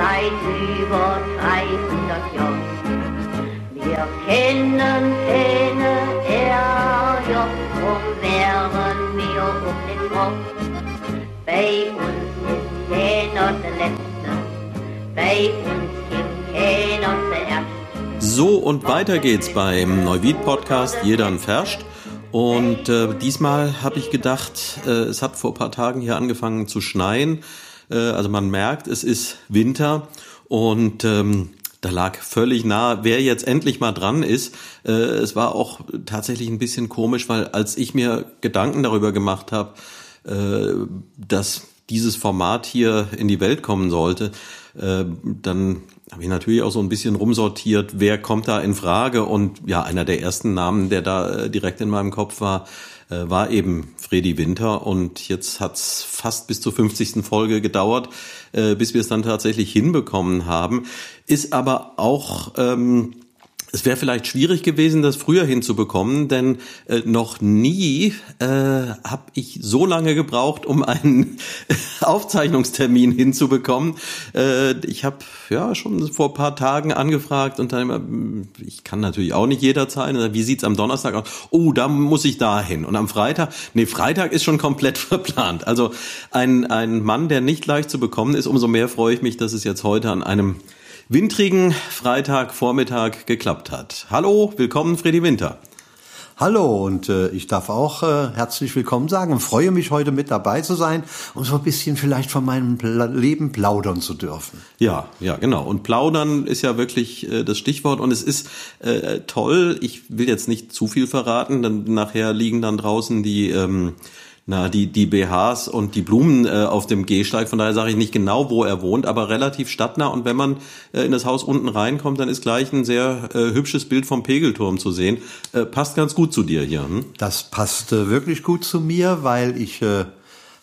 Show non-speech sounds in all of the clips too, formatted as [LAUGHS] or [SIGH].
Seit über 300 Jahren. Wir kennen keine Herrjoch, drum wären wir um den Kopf. Bei uns ist keiner der Letzte, bei uns gibt keiner zuerst. So und weiter geht's beim Neuwied Podcast Jeder Ferscht. Und äh, diesmal habe ich gedacht, äh, es hat vor ein paar Tagen hier angefangen zu schneien. Äh, also man merkt, es ist Winter und ähm, da lag völlig nah, wer jetzt endlich mal dran ist. Äh, es war auch tatsächlich ein bisschen komisch, weil als ich mir Gedanken darüber gemacht habe, äh, dass dieses Format hier in die Welt kommen sollte, äh, dann habe ich natürlich auch so ein bisschen rumsortiert, wer kommt da in Frage. Und ja, einer der ersten Namen, der da äh, direkt in meinem Kopf war, äh, war eben Freddy Winter. Und jetzt hat's fast bis zur 50. Folge gedauert, äh, bis wir es dann tatsächlich hinbekommen haben. Ist aber auch ähm, es wäre vielleicht schwierig gewesen, das früher hinzubekommen, denn äh, noch nie äh, habe ich so lange gebraucht, um einen [LAUGHS] Aufzeichnungstermin hinzubekommen. Äh, ich habe ja schon vor paar Tagen angefragt und dann immer, ich kann natürlich auch nicht jederzeit. Wie sieht's am Donnerstag aus? Oh, da muss ich da hin. Und am Freitag, nee, Freitag ist schon komplett [LAUGHS] verplant. Also ein ein Mann, der nicht leicht zu bekommen ist. Umso mehr freue ich mich, dass es jetzt heute an einem wintrigen Freitagvormittag geklappt hat. Hallo, willkommen Freddy Winter. Hallo und äh, ich darf auch äh, herzlich willkommen sagen und freue mich heute mit dabei zu sein und so ein bisschen vielleicht von meinem Pla Leben plaudern zu dürfen. Ja, ja, genau. Und plaudern ist ja wirklich äh, das Stichwort und es ist äh, toll. Ich will jetzt nicht zu viel verraten, dann nachher liegen dann draußen die ähm, na, die, die BHs und die Blumen äh, auf dem Gehsteig. Von daher sage ich nicht genau, wo er wohnt, aber relativ stadtnah. Und wenn man äh, in das Haus unten reinkommt, dann ist gleich ein sehr äh, hübsches Bild vom Pegelturm zu sehen. Äh, passt ganz gut zu dir hier. Hm? Das passt äh, wirklich gut zu mir, weil ich äh,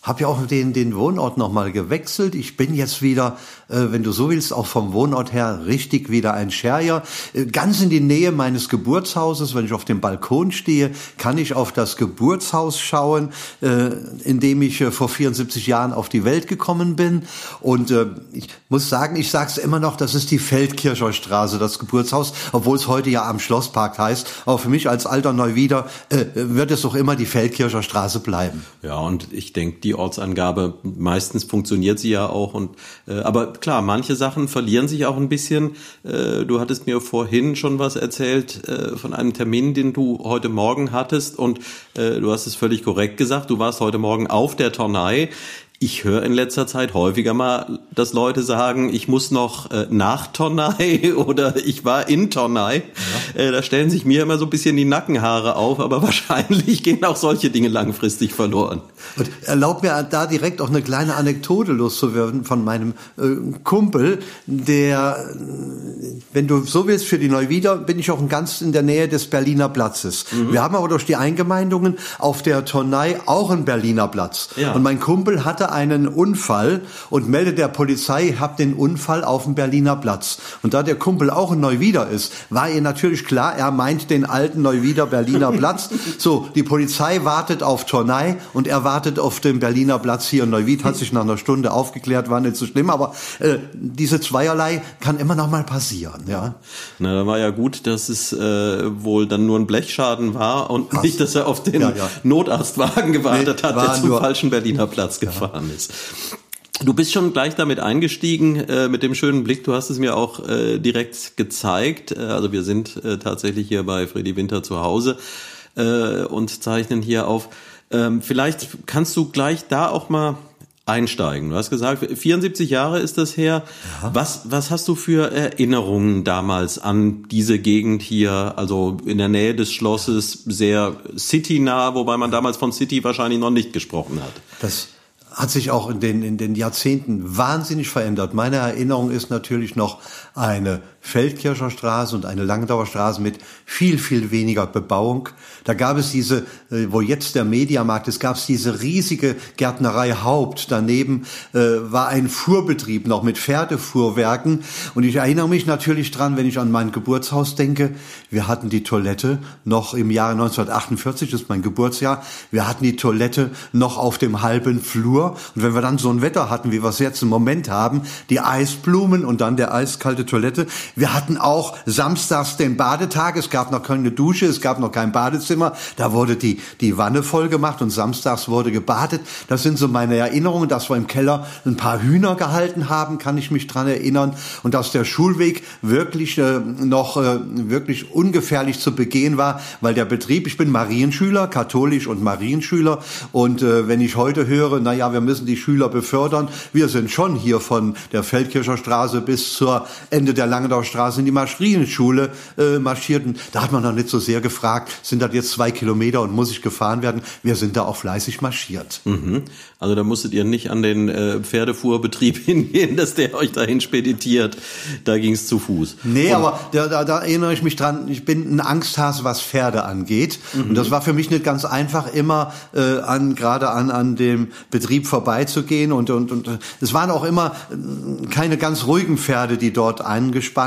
habe ja auch den, den Wohnort nochmal gewechselt. Ich bin jetzt wieder, äh, wenn du so willst, auch vom Wohnort her richtig wieder ein Scherger. Äh, ganz in die Nähe meines Geburtshauses, wenn ich auf dem Balkon stehe, kann ich auf das Geburtshaus schauen, äh, in dem ich äh, vor 74 Jahren auf die Welt gekommen bin. Und äh, ich muss sagen, ich sage es immer noch, das ist die Feldkircher Straße, das Geburtshaus, obwohl es heute ja am Schlosspark heißt. Aber für mich als alter Neuwieder äh, wird es doch immer die Feldkircher Straße bleiben. Ja, und ich denke, die Ortsangabe. Meistens funktioniert sie ja auch. Und äh, aber klar, manche Sachen verlieren sich auch ein bisschen. Äh, du hattest mir vorhin schon was erzählt äh, von einem Termin, den du heute Morgen hattest. Und äh, du hast es völlig korrekt gesagt. Du warst heute Morgen auf der Tornei. Ich höre in letzter Zeit häufiger mal, dass Leute sagen, ich muss noch äh, nach Tonnai [LAUGHS] oder ich war in Tonnai. Ja. Äh, da stellen sich mir immer so ein bisschen die Nackenhaare auf, aber [LAUGHS] wahrscheinlich gehen auch solche Dinge langfristig verloren. Und erlaubt mir da direkt auch eine kleine Anekdote loszuwerden von meinem äh, Kumpel, der, wenn du so willst, für die Neuwieder bin ich auch ganz in der Nähe des Berliner Platzes. Mhm. Wir haben aber durch die Eingemeindungen auf der Tonnai auch einen Berliner Platz. Ja. Und mein Kumpel hatte einen Unfall und meldet der Polizei, hab den Unfall auf dem Berliner Platz. Und da der Kumpel auch ein Neuwieder ist, war ihr natürlich klar, er meint den alten Neuwieder Berliner Platz. [LAUGHS] So, die Polizei wartet auf Tornei und er wartet auf dem Berliner Platz hier. Neuwied hat sich nach einer Stunde aufgeklärt, war nicht so schlimm, aber äh, diese Zweierlei kann immer noch mal passieren, ja. Na, da war ja gut, dass es äh, wohl dann nur ein Blechschaden war und Ach, nicht, dass er auf den ja, ja. Notarztwagen gewartet nee, hat, der zum falschen Berliner Platz gefahren gefahren ist. Du bist schon gleich damit eingestiegen äh, mit dem schönen Blick. Du hast es mir auch äh, direkt gezeigt. Äh, also wir sind äh, tatsächlich hier bei Freddy Winter zu Hause äh, und zeichnen hier auf. Ähm, vielleicht kannst du gleich da auch mal einsteigen. Du hast gesagt, 74 Jahre ist das her. Ja. Was, was hast du für Erinnerungen damals an diese Gegend hier, also in der Nähe des Schlosses, sehr citynah, wobei man damals von City wahrscheinlich noch nicht gesprochen hat? Das hat sich auch in den, in den Jahrzehnten wahnsinnig verändert. Meine Erinnerung ist natürlich noch eine Feldkircher Straße und eine Langdauer Straße mit viel, viel weniger Bebauung. Da gab es diese, äh, wo jetzt der Mediamarkt ist, gab es diese riesige Gärtnerei Haupt. Daneben äh, war ein Fuhrbetrieb noch mit Pferdefuhrwerken. Und ich erinnere mich natürlich dran, wenn ich an mein Geburtshaus denke. Wir hatten die Toilette noch im Jahre 1948, das ist mein Geburtsjahr. Wir hatten die Toilette noch auf dem halben Flur. Und wenn wir dann so ein Wetter hatten, wie wir es jetzt im Moment haben, die Eisblumen und dann der eiskalte Toilette. Wir hatten auch samstags den Badetag. Es gab noch keine Dusche, es gab noch kein Badezimmer. Da wurde die, die Wanne voll gemacht und samstags wurde gebadet. Das sind so meine Erinnerungen, dass wir im Keller ein paar Hühner gehalten haben, kann ich mich dran erinnern. Und dass der Schulweg wirklich äh, noch äh, wirklich ungefährlich zu begehen war, weil der Betrieb, ich bin Marienschüler, katholisch und Marienschüler. Und äh, wenn ich heute höre, na ja, wir müssen die Schüler befördern, wir sind schon hier von der Feldkircher Straße bis zur Ende der Langendauer Straße in die Marienschule äh, marschierten. Da hat man noch nicht so sehr gefragt, sind das jetzt zwei Kilometer und muss ich gefahren werden? Wir sind da auch fleißig marschiert. Mhm. Also da musstet ihr nicht an den äh, Pferdefuhrbetrieb [LAUGHS] hingehen, dass der euch dahin speditiert. Da ging es zu Fuß. Nee, und aber da, da, da erinnere ich mich dran, ich bin ein Angsthase, was Pferde angeht. Mhm. Und das war für mich nicht ganz einfach, immer äh, an gerade an, an dem Betrieb vorbeizugehen. Und, und, und es waren auch immer äh, keine ganz ruhigen Pferde, die dort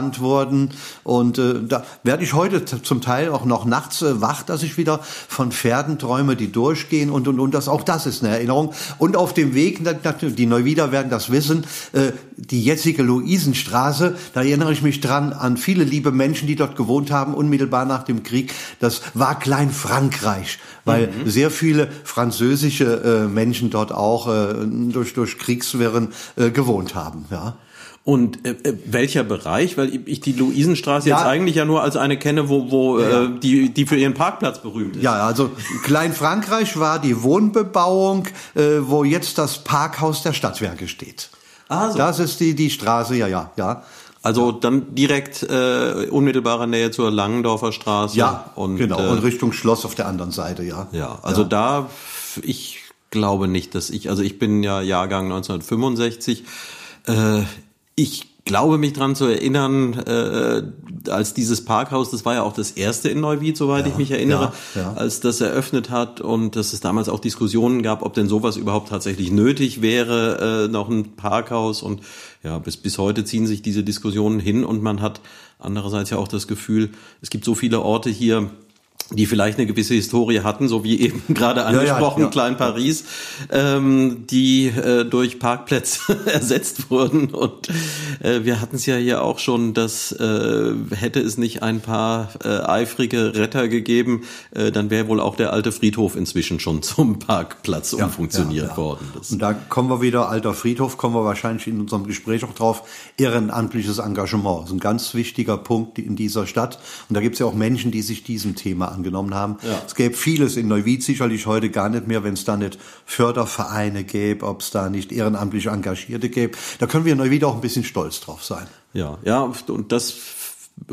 eingespannt wurden. Und äh, da werde ich heute zum Teil auch noch nachts äh, wach, dass ich wieder von Pferden träume, die durchgehen und und und das auch das ist eine Erinnerung. Und auf dem Weg, die Neuwieder werden das wissen, äh, die jetzige Luisenstraße, da erinnere ich mich dran an viele liebe Menschen, die dort gewohnt haben, unmittelbar nach dem Krieg. Das war Klein Frankreich, weil mhm. sehr viele französische äh, Menschen dort auch äh, durch, durch Kriegswirren äh, gewohnt haben. Ja. Und äh, äh, welcher Bereich? Weil ich die Luisenstraße ja. jetzt eigentlich ja nur als eine kenne, wo, wo ja. äh, die, die für ihren Parkplatz berühmt ist. Ja, also Kleinfrankreich war die Wohnbebauung, äh, wo jetzt das Parkhaus der Stadtwerke steht. Ah, so. Das ist die, die Straße, ja, ja, ja. Also dann direkt äh, unmittelbarer Nähe zur Langendorfer Straße. Ja, und, genau. Äh, und Richtung Schloss auf der anderen Seite, ja. Ja, also ja. da, ich glaube nicht, dass ich, also ich bin ja Jahrgang 1965. Äh, ich glaube mich dran zu erinnern, äh, als dieses Parkhaus, das war ja auch das erste in Neuwied, soweit ja, ich mich erinnere, ja, ja. als das eröffnet hat und dass es damals auch Diskussionen gab, ob denn sowas überhaupt tatsächlich nötig wäre, äh, noch ein Parkhaus und ja, bis, bis heute ziehen sich diese Diskussionen hin und man hat andererseits ja auch das Gefühl, es gibt so viele Orte hier, die vielleicht eine gewisse Historie hatten, so wie eben [LAUGHS] gerade angesprochen, ja, ja, ja. Klein Paris, ähm, die äh, durch Parkplätze [LAUGHS] ersetzt wurden. Und äh, wir hatten es ja hier auch schon, dass äh, hätte es nicht ein paar äh, eifrige Retter gegeben, äh, dann wäre wohl auch der alte Friedhof inzwischen schon [LAUGHS] zum Parkplatz umfunktioniert worden. Das Und da kommen wir wieder, alter Friedhof, kommen wir wahrscheinlich in unserem Gespräch auch drauf, ehrenamtliches Engagement. Das ist ein ganz wichtiger Punkt in dieser Stadt. Und da gibt es ja auch Menschen, die sich diesem Thema angenommen haben. Ja. Es gäbe vieles in Neuwied sicherlich heute gar nicht mehr, wenn es da nicht Fördervereine gäbe, ob es da nicht ehrenamtlich Engagierte gäbe. Da können wir in Neuwied auch ein bisschen stolz drauf sein. Ja, ja, und das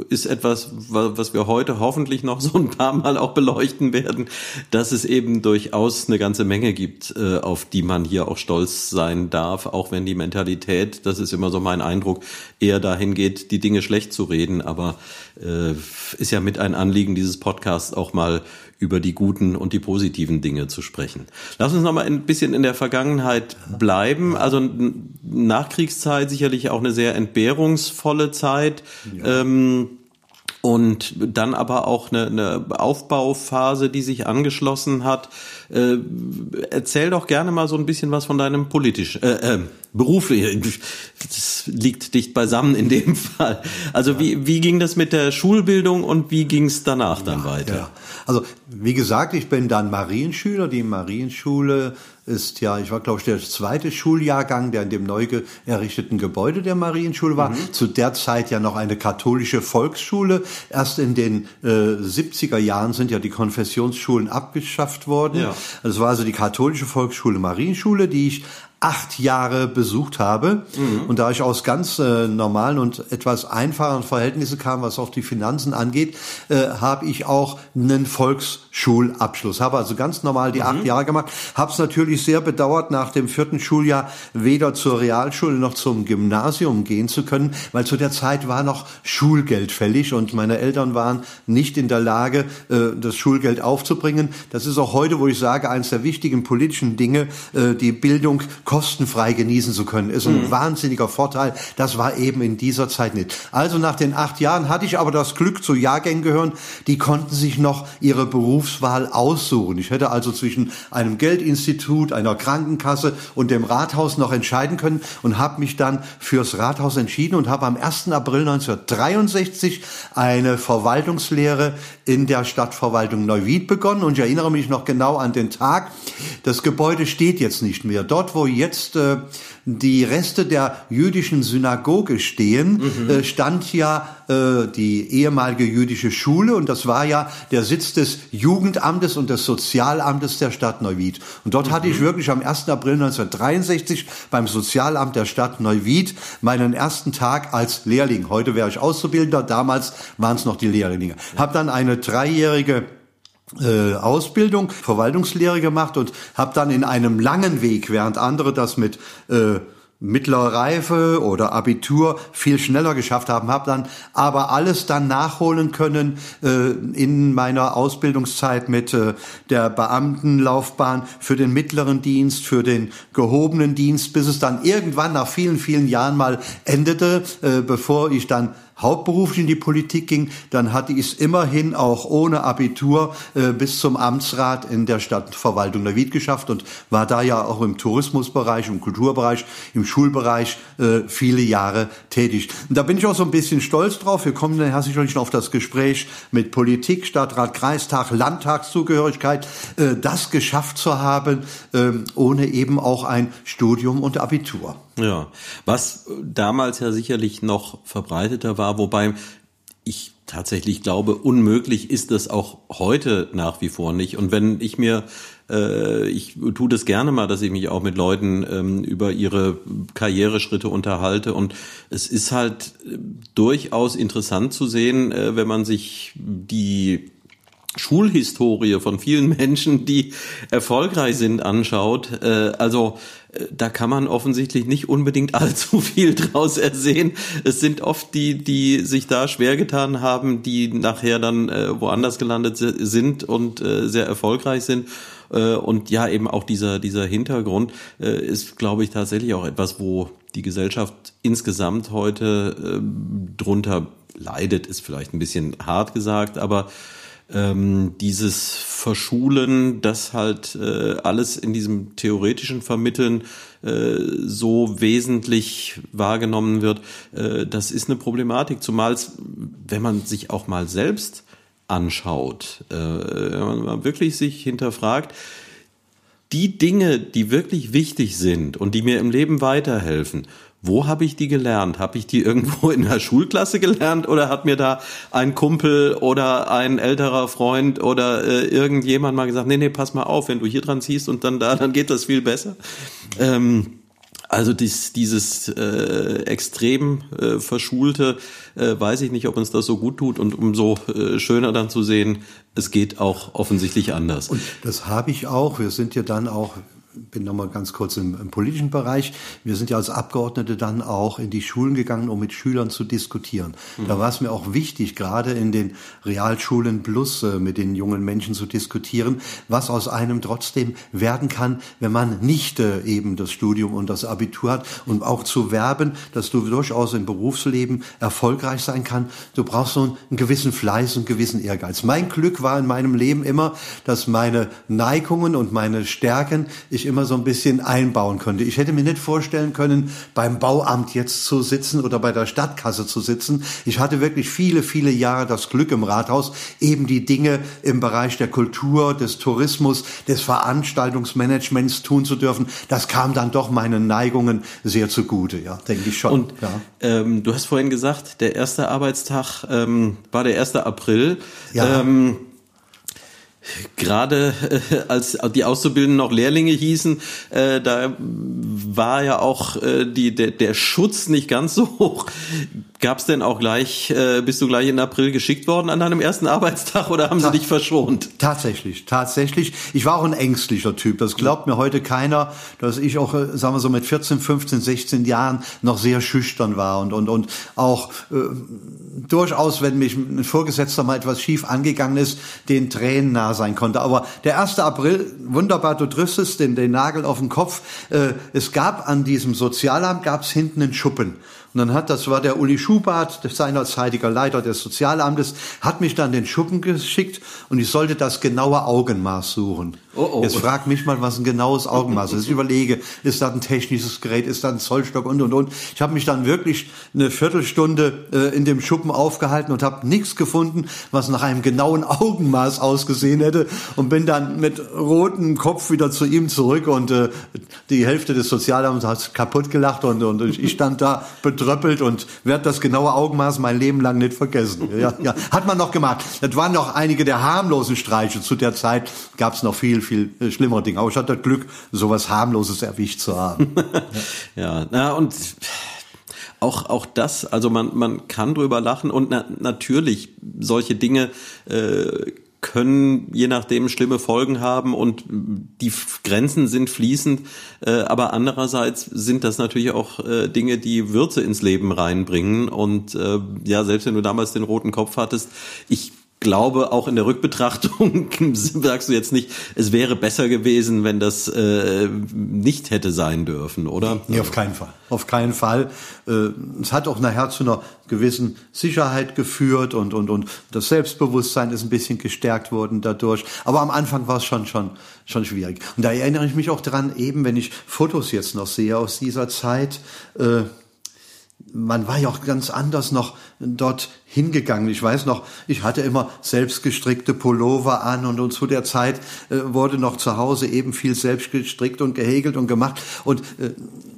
ist etwas, was wir heute hoffentlich noch so ein paar Mal auch beleuchten werden, dass es eben durchaus eine ganze Menge gibt, äh, auf die man hier auch stolz sein darf, auch wenn die Mentalität, das ist immer so mein Eindruck, eher dahin geht, die Dinge schlecht zu reden. Aber äh, ist ja mit ein Anliegen dieses Podcasts auch mal über die guten und die positiven Dinge zu sprechen. Lass uns noch mal ein bisschen in der Vergangenheit bleiben. Also Nachkriegszeit sicherlich auch eine sehr entbehrungsvolle Zeit. Ja. Ähm, und dann aber auch eine, eine Aufbauphase, die sich angeschlossen hat. Äh, erzähl doch gerne mal so ein bisschen was von deinem politischen äh, äh, Beruf. Das liegt dicht beisammen in dem [LAUGHS] Fall. Also ja. wie, wie ging das mit der Schulbildung und wie ging es danach dann ja, weiter? Ja. Also wie gesagt, ich bin dann Marienschüler. Die Marienschule ist ja, ich war glaube ich der zweite Schuljahrgang, der in dem neu errichteten Gebäude der Marienschule war. Mhm. Zu der Zeit ja noch eine katholische Volksschule. Erst in den äh, 70er Jahren sind ja die Konfessionsschulen abgeschafft worden. Ja. Das war also die katholische Volksschule Marienschule, die ich acht Jahre besucht habe. Mhm. Und da ich aus ganz äh, normalen und etwas einfachen Verhältnissen kam, was auch die Finanzen angeht, äh, habe ich auch einen Volksschulabschluss. Habe also ganz normal die mhm. acht Jahre gemacht. Habe es natürlich sehr bedauert, nach dem vierten Schuljahr weder zur Realschule noch zum Gymnasium gehen zu können, weil zu der Zeit war noch Schulgeld fällig und meine Eltern waren nicht in der Lage, äh, das Schulgeld aufzubringen. Das ist auch heute, wo ich sage, eines der wichtigen politischen Dinge, äh, die Bildung kostenfrei genießen zu können. Ist ein mhm. wahnsinniger Vorteil. Das war eben in dieser Zeit nicht. Also nach den acht Jahren hatte ich aber das Glück zu Jahrgängen gehören, die konnten sich noch ihre Berufswahl aussuchen. Ich hätte also zwischen einem Geldinstitut, einer Krankenkasse und dem Rathaus noch entscheiden können und habe mich dann fürs Rathaus entschieden und habe am 1. April 1963 eine Verwaltungslehre in der Stadtverwaltung Neuwied begonnen und ich erinnere mich noch genau an den Tag. Das Gebäude steht jetzt nicht mehr. Dort, wo jetzt äh, die Reste der jüdischen Synagoge stehen, mhm. äh, stand ja äh, die ehemalige jüdische Schule und das war ja der Sitz des Jugendamtes und des Sozialamtes der Stadt Neuwied. Und dort mhm. hatte ich mhm. wirklich am 1. April 1963 beim Sozialamt der Stadt Neuwied meinen ersten Tag als Lehrling. Heute wäre ich Auszubildender, damals waren es noch die Lehrlinge. Hab dann eine dreijährige äh, Ausbildung, Verwaltungslehre gemacht und habe dann in einem langen Weg, während andere das mit äh, mittlerer Reife oder Abitur viel schneller geschafft haben, habe dann aber alles dann nachholen können äh, in meiner Ausbildungszeit mit äh, der Beamtenlaufbahn für den mittleren Dienst, für den gehobenen Dienst, bis es dann irgendwann nach vielen, vielen Jahren mal endete, äh, bevor ich dann hauptberuflich in die Politik ging, dann hatte ich es immerhin auch ohne Abitur äh, bis zum Amtsrat in der Stadtverwaltung Neuwied geschafft und war da ja auch im Tourismusbereich, im Kulturbereich, im Schulbereich äh, viele Jahre tätig. Und da bin ich auch so ein bisschen stolz drauf. Wir kommen dann herzlich noch auf das Gespräch mit Politik, Stadtrat, Kreistag, Landtagszugehörigkeit, äh, das geschafft zu haben, äh, ohne eben auch ein Studium und Abitur. Ja, was damals ja sicherlich noch verbreiteter war, wobei ich tatsächlich glaube, unmöglich ist das auch heute nach wie vor nicht. Und wenn ich mir, äh, ich tue das gerne mal, dass ich mich auch mit Leuten ähm, über ihre Karriereschritte unterhalte. Und es ist halt äh, durchaus interessant zu sehen, äh, wenn man sich die Schulhistorie von vielen [LAUGHS] Menschen, die erfolgreich sind, anschaut. Äh, also da kann man offensichtlich nicht unbedingt [LAUGHS] allzu viel draus ersehen. Es sind oft die, die sich da schwer getan haben, die nachher dann äh, woanders gelandet sind und äh, sehr erfolgreich sind. Äh, und ja, eben auch dieser, dieser Hintergrund äh, ist, glaube ich, tatsächlich auch etwas, wo die Gesellschaft insgesamt heute äh, drunter leidet, ist vielleicht ein bisschen hart gesagt, aber ähm, dieses Verschulen, das halt äh, alles in diesem theoretischen Vermitteln äh, so wesentlich wahrgenommen wird, äh, das ist eine Problematik, zumal wenn man sich auch mal selbst anschaut, äh, wenn man wirklich sich hinterfragt, die Dinge, die wirklich wichtig sind und die mir im Leben weiterhelfen, wo habe ich die gelernt? Habe ich die irgendwo in der Schulklasse gelernt oder hat mir da ein Kumpel oder ein älterer Freund oder äh, irgendjemand mal gesagt, nee, nee, pass mal auf, wenn du hier dran ziehst und dann da, dann geht das viel besser. Ähm, also dies, dieses äh, extrem äh, verschulte, äh, weiß ich nicht, ob uns das so gut tut und umso äh, schöner dann zu sehen, es geht auch offensichtlich anders. Und das habe ich auch. Wir sind ja dann auch bin nochmal ganz kurz im, im, politischen Bereich. Wir sind ja als Abgeordnete dann auch in die Schulen gegangen, um mit Schülern zu diskutieren. Mhm. Da war es mir auch wichtig, gerade in den Realschulen plus äh, mit den jungen Menschen zu diskutieren, was aus einem trotzdem werden kann, wenn man nicht äh, eben das Studium und das Abitur hat und auch zu werben, dass du durchaus im Berufsleben erfolgreich sein kann. Du brauchst so einen, einen gewissen Fleiß und gewissen Ehrgeiz. Mein Glück war in meinem Leben immer, dass meine Neigungen und meine Stärken ich immer so ein bisschen einbauen könnte. Ich hätte mir nicht vorstellen können, beim Bauamt jetzt zu sitzen oder bei der Stadtkasse zu sitzen. Ich hatte wirklich viele, viele Jahre das Glück im Rathaus, eben die Dinge im Bereich der Kultur, des Tourismus, des Veranstaltungsmanagements tun zu dürfen. Das kam dann doch meinen Neigungen sehr zugute, ja, denke ich schon. Und ja. ähm, du hast vorhin gesagt, der erste Arbeitstag ähm, war der 1. April. Ja. Ähm, gerade äh, als die Auszubildenden noch Lehrlinge hießen, äh, da war ja auch äh, die, der, der Schutz nicht ganz so hoch. Gab es denn auch gleich, äh, bist du gleich in April geschickt worden an deinem ersten [LAUGHS] Arbeitstag oder haben Ta sie dich verschont? Tatsächlich, tatsächlich. Ich war auch ein ängstlicher Typ. Das glaubt mir heute keiner, dass ich auch, äh, sagen wir so, mit 14, 15, 16 Jahren noch sehr schüchtern war und, und, und auch äh, durchaus, wenn mich ein Vorgesetzter mal etwas schief angegangen ist, den Tränen nah sein konnte. Aber der 1. April, wunderbar, du triffst es, den, den Nagel auf den Kopf. Äh, es gab an diesem Sozialamt, gab es hinten einen Schuppen. Und dann hat, das war der Uli Schubart, der seinerzeitiger Leiter des Sozialamtes, hat mich dann den Schuppen geschickt und ich sollte das genaue Augenmaß suchen. Oh, oh. Jetzt frag mich mal, was ein genaues Augenmaß ist. Ich überlege, ist das ein technisches Gerät, ist das ein Zollstock und und und. Ich habe mich dann wirklich eine Viertelstunde äh, in dem Schuppen aufgehalten und habe nichts gefunden, was nach einem genauen Augenmaß ausgesehen hätte und bin dann mit rotem Kopf wieder zu ihm zurück und äh, die Hälfte des Sozialamts hat kaputt gelacht und, und ich stand da betröppelt und werde das genaue Augenmaß mein Leben lang nicht vergessen. Ja, ja. Hat man noch gemacht. Das waren noch einige der harmlosen Streiche. Zu der Zeit gab es noch viel, viel äh, schlimmere Dinge. Aber ich hatte das Glück, sowas harmloses erwischt zu haben. [LAUGHS] ja, na und auch auch das, also man man kann drüber lachen und na, natürlich solche Dinge äh, können je nachdem schlimme Folgen haben und die Grenzen sind fließend, äh, aber andererseits sind das natürlich auch äh, Dinge, die Würze ins Leben reinbringen und äh, ja, selbst wenn du damals den roten Kopf hattest, ich glaube, auch in der Rückbetrachtung [LAUGHS] sagst du jetzt nicht, es wäre besser gewesen, wenn das äh, nicht hätte sein dürfen, oder? Nee, auf keinen Fall. Auf keinen Fall. Äh, es hat auch nachher zu einer gewissen Sicherheit geführt und, und, und das Selbstbewusstsein ist ein bisschen gestärkt worden dadurch. Aber am Anfang war es schon, schon, schon schwierig. Und da erinnere ich mich auch dran, eben wenn ich Fotos jetzt noch sehe aus dieser Zeit, äh, man war ja auch ganz anders noch dort hingegangen. Ich weiß noch, ich hatte immer selbstgestrickte Pullover an und, und zu der Zeit äh, wurde noch zu Hause eben viel selbst gestrickt und gehäkelt und gemacht. Und äh,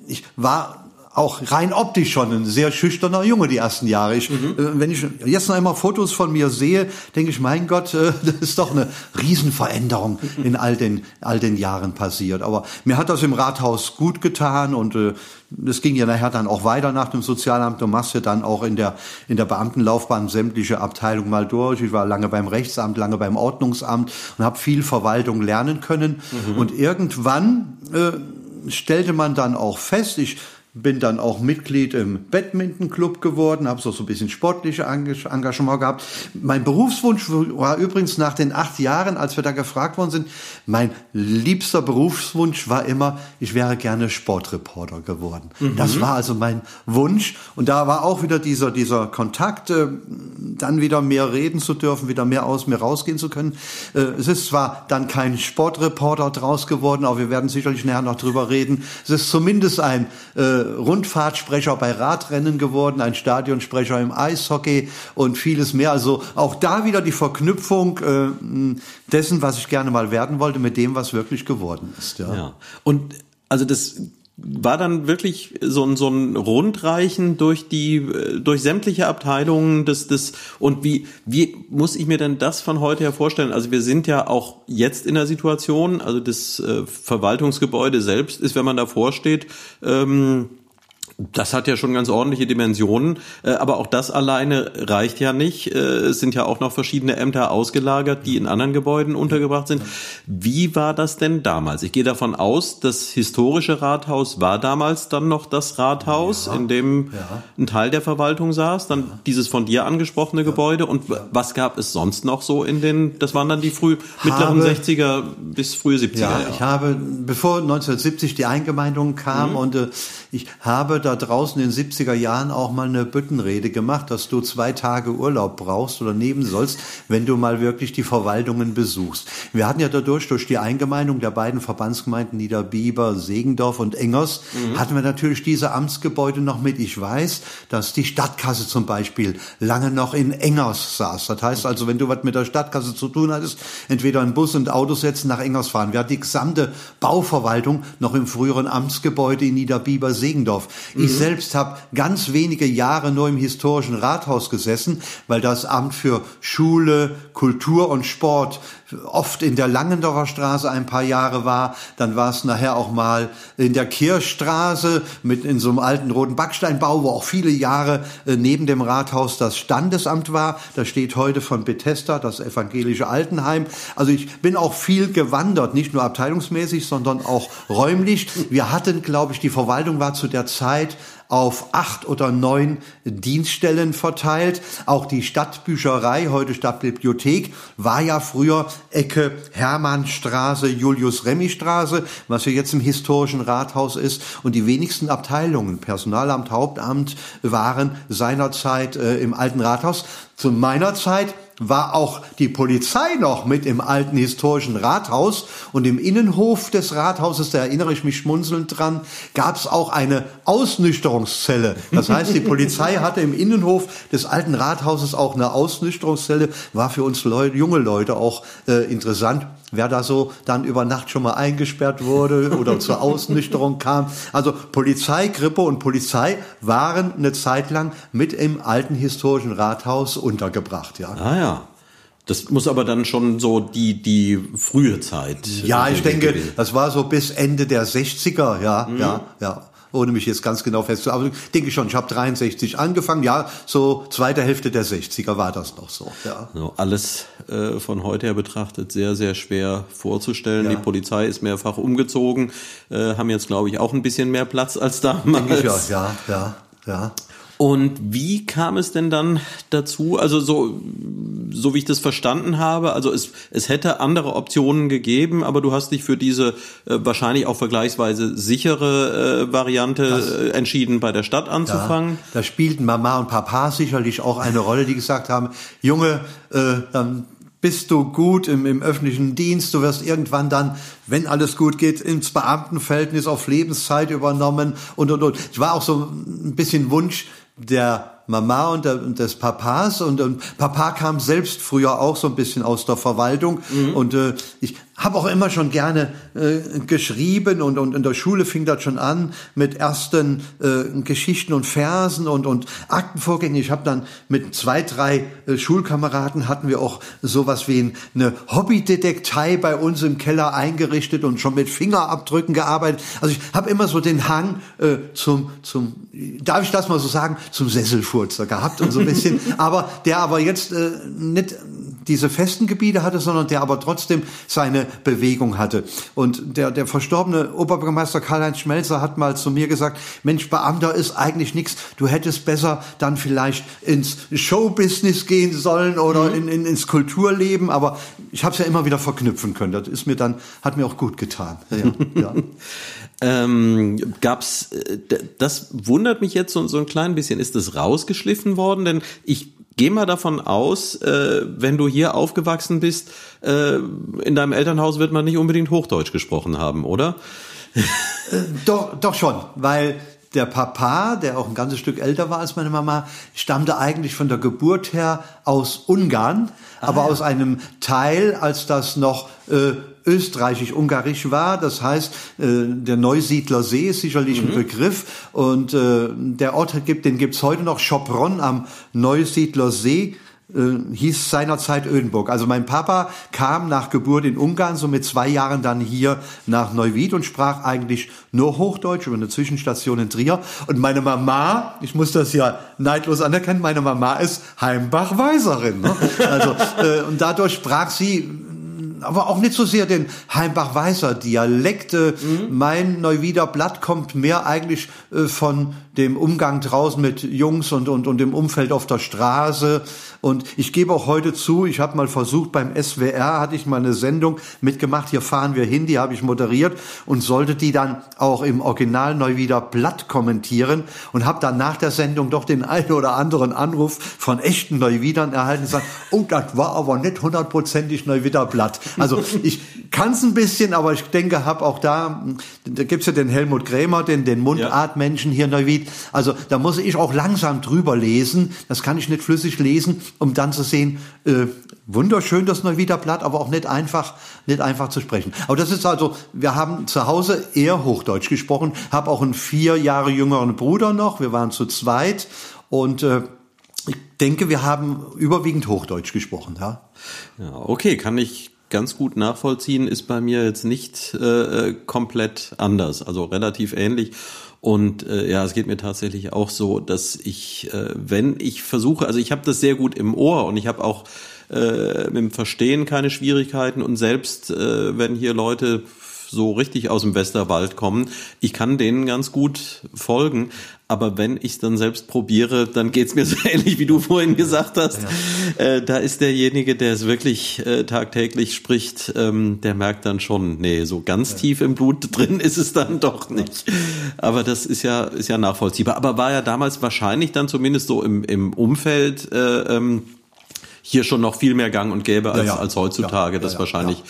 ich war auch rein optisch schon ein sehr schüchterner Junge die ersten Jahre. Ich, mhm. äh, wenn ich jetzt noch einmal Fotos von mir sehe, denke ich, mein Gott, äh, [LAUGHS] das ist doch eine Riesenveränderung in all den, all den Jahren passiert. Aber mir hat das im Rathaus gut getan und äh, das ging ja nachher dann auch weiter nach dem Sozialamt. Du machst ja dann auch in der, in der Beamtenlaufbahn sämtliche Abteilungen mal durch. Ich war lange beim Rechtsamt, lange beim Ordnungsamt und habe viel Verwaltung lernen können. Mhm. Und irgendwann äh, stellte man dann auch fest, ich bin dann auch Mitglied im Badminton-Club geworden, habe so, so ein bisschen sportliche Engagement gehabt. Mein Berufswunsch war übrigens nach den acht Jahren, als wir da gefragt worden sind, mein liebster Berufswunsch war immer, ich wäre gerne Sportreporter geworden. Mhm. Das war also mein Wunsch. Und da war auch wieder dieser, dieser Kontakt, äh, dann wieder mehr reden zu dürfen, wieder mehr aus mir rausgehen zu können. Äh, es ist zwar dann kein Sportreporter draus geworden, aber wir werden sicherlich nachher noch drüber reden. Es ist zumindest ein äh, Rundfahrtsprecher bei Radrennen geworden, ein Stadionsprecher im Eishockey und vieles mehr. Also auch da wieder die Verknüpfung äh, dessen, was ich gerne mal werden wollte, mit dem, was wirklich geworden ist. Ja. ja. Und also das war dann wirklich so ein, so ein Rundreichen durch die, durch sämtliche Abteilungen des, des, und wie, wie muss ich mir denn das von heute her vorstellen? Also wir sind ja auch jetzt in der Situation, also das äh, Verwaltungsgebäude selbst ist, wenn man davor steht, ähm, das hat ja schon ganz ordentliche Dimensionen, äh, aber auch das alleine reicht ja nicht. Äh, es sind ja auch noch verschiedene Ämter ausgelagert, die in anderen Gebäuden untergebracht sind. Wie war das denn damals? Ich gehe davon aus, das historische Rathaus war damals dann noch das Rathaus, ja, in dem ja. ein Teil der Verwaltung saß, dann ja. dieses von dir angesprochene Gebäude. Und was gab es sonst noch so in den, das waren dann die früh, mittleren 60er bis frühe 70er Ja, ich habe, bevor 1970 die Eingemeindung kam mhm. und äh, ich habe da draußen in den 70er Jahren auch mal eine Büttenrede gemacht, dass du zwei Tage Urlaub brauchst oder nehmen sollst, wenn du mal wirklich die Verwaltungen besuchst. Wir hatten ja dadurch, durch die Eingemeindung der beiden Verbandsgemeinden Niederbiber, Segendorf und Engers, mhm. hatten wir natürlich diese Amtsgebäude noch mit. Ich weiß, dass die Stadtkasse zum Beispiel lange noch in Engers saß. Das heißt also, wenn du was mit der Stadtkasse zu tun hattest, entweder ein Bus und Autos setzen, nach Engers fahren. Wir hatten die gesamte Bauverwaltung noch im früheren Amtsgebäude in Niederbiber, Segendorf. Mhm. Ich selbst habe ganz wenige Jahre nur im historischen Rathaus gesessen, weil das Amt für Schule, Kultur und Sport oft in der Langendorfer Straße ein paar Jahre war. Dann war es nachher auch mal in der Kirchstraße mit in so einem alten roten Backsteinbau, wo auch viele Jahre äh, neben dem Rathaus das Standesamt war. Da steht heute von Bethesda das evangelische Altenheim. Also ich bin auch viel gewandert, nicht nur abteilungsmäßig, sondern auch räumlich. Wir hatten, glaube ich, die Verwaltung war zu der Zeit auf acht oder neun Dienststellen verteilt. Auch die Stadtbücherei, heute Stadtbibliothek, war ja früher Ecke Hermannstraße, Julius-Remy-Straße, was ja jetzt im historischen Rathaus ist. Und die wenigsten Abteilungen, Personalamt, Hauptamt, waren seinerzeit äh, im alten Rathaus. Zu meiner Zeit war auch die Polizei noch mit im alten historischen Rathaus und im Innenhof des Rathauses, da erinnere ich mich schmunzelnd dran, gab es auch eine Ausnüchterungszelle. Das heißt, die Polizei [LAUGHS] hatte im Innenhof des alten Rathauses auch eine Ausnüchterungszelle, war für uns Leute, junge Leute auch äh, interessant wer da so dann über Nacht schon mal eingesperrt wurde oder zur Ausnüchterung kam. Also Polizei, Krippe und Polizei waren eine Zeit lang mit im alten historischen Rathaus untergebracht. Ja. Ah ja. Das muss aber dann schon so die, die frühe Zeit. Ja, ich denke, das war so bis Ende der 60er, ja, mhm. ja, ja ohne mich jetzt ganz genau festzuhalten. Aber ich denke schon, ich habe 63 angefangen, ja, so zweite Hälfte der 60er war das noch so. Ja. So, alles äh, von heute her betrachtet sehr, sehr schwer vorzustellen. Ja. Die Polizei ist mehrfach umgezogen, äh, haben jetzt, glaube ich, auch ein bisschen mehr Platz als damals. Denke ich ja, ja, ja. ja. Und wie kam es denn dann dazu? Also so, so wie ich das verstanden habe, also es, es hätte andere Optionen gegeben, aber du hast dich für diese äh, wahrscheinlich auch vergleichsweise sichere äh, Variante das, äh, entschieden, bei der Stadt anzufangen. Ja, da spielten Mama und Papa sicherlich auch eine Rolle, die gesagt haben, Junge, äh, dann bist du gut im, im öffentlichen Dienst, du wirst irgendwann dann, wenn alles gut geht, ins Beamtenverhältnis auf Lebenszeit übernommen und und und. Ich war auch so ein bisschen Wunsch, der Mama und, der, und des Papas und, und Papa kam selbst früher auch so ein bisschen aus der Verwaltung mhm. und äh, ich habe auch immer schon gerne äh, geschrieben und, und in der Schule fing das schon an mit ersten äh, Geschichten und Versen und, und Aktenvorgängen. Ich habe dann mit zwei, drei äh, Schulkameraden hatten wir auch sowas wie eine Hobbydetektei bei uns im Keller eingerichtet und schon mit Fingerabdrücken gearbeitet. Also ich habe immer so den Hang äh, zum, zum, darf ich das mal so sagen, zum Sesselfurzer gehabt und so ein bisschen, [LAUGHS] aber der aber jetzt äh, nicht diese festen Gebiete hatte, sondern der aber trotzdem seine Bewegung hatte. Und der, der verstorbene Oberbürgermeister Karl-Heinz Schmelzer hat mal zu mir gesagt, Mensch, Beamter ist eigentlich nichts. Du hättest besser dann vielleicht ins Showbusiness gehen sollen oder mhm. in, in, ins Kulturleben. Aber ich habe es ja immer wieder verknüpfen können. Das ist mir dann, hat mir auch gut getan. Ja, ja. [LAUGHS] ähm, gab's, äh, das wundert mich jetzt so, so ein klein bisschen. Ist das rausgeschliffen worden? Denn ich Geh mal davon aus, äh, wenn du hier aufgewachsen bist, äh, in deinem Elternhaus wird man nicht unbedingt Hochdeutsch gesprochen haben, oder? Äh, doch, doch schon, weil der Papa, der auch ein ganzes Stück älter war als meine Mama, stammte eigentlich von der Geburt her aus Ungarn, ah, aber ja. aus einem Teil, als das noch äh, österreichisch-ungarisch war. Das heißt, äh, der Neusiedler See ist sicherlich mhm. ein Begriff und äh, der Ort gibt, den gibt's heute noch, Schopron am Neusiedler See äh, hieß seinerzeit Ödenburg. Also mein Papa kam nach Geburt in Ungarn, so mit zwei Jahren dann hier nach Neuwied und sprach eigentlich nur Hochdeutsch über eine Zwischenstation in Trier. Und meine Mama, ich muss das ja neidlos anerkennen, meine Mama ist Heimbach-Weiserin. Ne? Also, äh, und dadurch sprach sie aber auch nicht so sehr den Heimbach-Weißer Dialekt. Mhm. Mein Neuwieder Blatt kommt mehr eigentlich äh, von dem Umgang draußen mit Jungs und, und, und dem Umfeld auf der Straße. Und ich gebe auch heute zu, ich habe mal versucht, beim SWR hatte ich mal eine Sendung mitgemacht, hier fahren wir hin, die habe ich moderiert und sollte die dann auch im Original Neuwieder Blatt kommentieren und habe dann nach der Sendung doch den einen oder anderen Anruf von echten Neuwiedern erhalten und gesagt, oh, das war aber nicht hundertprozentig Neuwieder Blatt. Also ich kann es ein bisschen, aber ich denke, habe auch da, da gibt's ja den Helmut Krämer, den, den Mundartmenschen hier Neuwied, also da muss ich auch langsam drüber lesen. Das kann ich nicht flüssig lesen, um dann zu sehen, äh, wunderschön das Neuwieder Blatt, aber auch nicht einfach, nicht einfach zu sprechen. Aber das ist also, wir haben zu Hause eher Hochdeutsch gesprochen, habe auch einen vier Jahre jüngeren Bruder noch. Wir waren zu zweit und äh, ich denke, wir haben überwiegend Hochdeutsch gesprochen. Ja. Ja, okay, kann ich ganz gut nachvollziehen, ist bei mir jetzt nicht äh, komplett anders, also relativ ähnlich. Und äh, ja, es geht mir tatsächlich auch so, dass ich, äh, wenn ich versuche, also ich habe das sehr gut im Ohr und ich habe auch äh, mit dem Verstehen keine Schwierigkeiten und selbst äh, wenn hier Leute so richtig aus dem Westerwald kommen. Ich kann denen ganz gut folgen, aber wenn ich es dann selbst probiere, dann geht's mir [LAUGHS] so ähnlich, wie du vorhin gesagt hast. Ja. Äh, da ist derjenige, der es wirklich äh, tagtäglich spricht, ähm, der merkt dann schon, nee, so ganz ja. tief im Blut drin ist es dann doch nicht. Aber das ist ja, ist ja nachvollziehbar. Aber war ja damals wahrscheinlich dann zumindest so im, im Umfeld äh, ähm, hier schon noch viel mehr Gang und Gäbe als, ja, ja. als heutzutage, ja, dass wahrscheinlich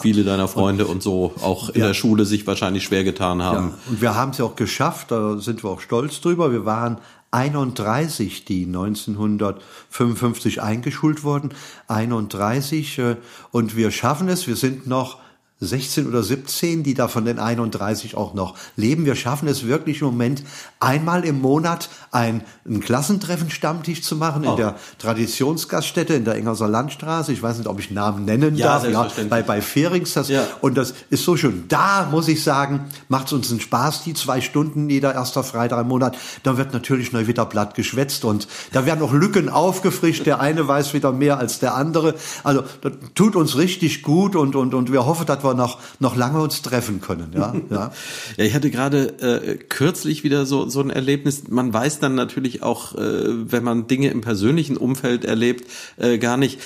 viele deiner Freunde und, und so auch in der Schule sich wahrscheinlich schwer getan haben. Und wir haben es ja auch geschafft, da sind wir auch stolz drüber. Wir waren 31, die 1955 eingeschult wurden, 31 äh, und wir schaffen es, wir sind noch 16 oder 17, die da von den 31 auch noch leben. Wir schaffen es wirklich im Moment einmal im Monat ein, ein Klassentreffen Stammtisch zu machen oh. in der Traditionsgaststätte in der Engerser Landstraße. Ich weiß nicht, ob ich Namen nennen ja, darf. Ja, bei, bei Ferings. Das, ja. Und das ist so schön. Da muss ich sagen, macht es uns einen Spaß, die zwei Stunden jeder erster Freitag im Monat. Da wird natürlich neu wieder blatt geschwätzt und da werden auch Lücken aufgefrischt. Der eine weiß wieder mehr als der andere. Also das tut uns richtig gut und, und, und wir hoffen, dass wir wir noch, noch lange uns treffen können. Ja, [LAUGHS] ja. ja ich hatte gerade äh, kürzlich wieder so, so ein Erlebnis. Man weiß dann natürlich auch, äh, wenn man Dinge im persönlichen Umfeld erlebt, äh, gar nicht,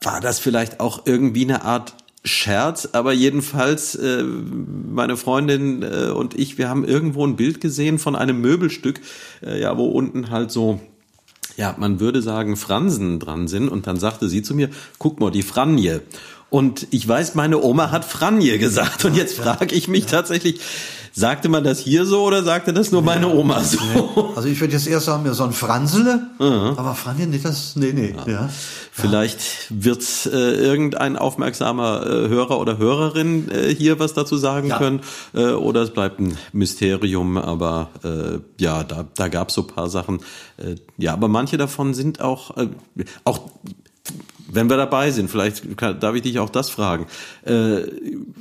war das vielleicht auch irgendwie eine Art Scherz, aber jedenfalls äh, meine Freundin äh, und ich, wir haben irgendwo ein Bild gesehen von einem Möbelstück, äh, ja, wo unten halt so ja, man würde sagen Fransen dran sind und dann sagte sie zu mir, guck mal, die Franje. Und ich weiß, meine Oma hat Franje gesagt. Und jetzt frage ich mich tatsächlich, sagte man das hier so oder sagte das nur meine Oma so? Also ich würde jetzt erst sagen, ja, so ein Franzele, mhm. aber Franje nicht das, nee, nee. Ja. ja. Vielleicht wird äh, irgendein aufmerksamer äh, Hörer oder Hörerin äh, hier was dazu sagen ja. können äh, oder es bleibt ein Mysterium, aber äh, ja, da, da gab es so paar Sachen. Äh, ja, aber manche davon sind auch, äh, auch wenn wir dabei sind, vielleicht kann, darf ich dich auch das fragen. Äh,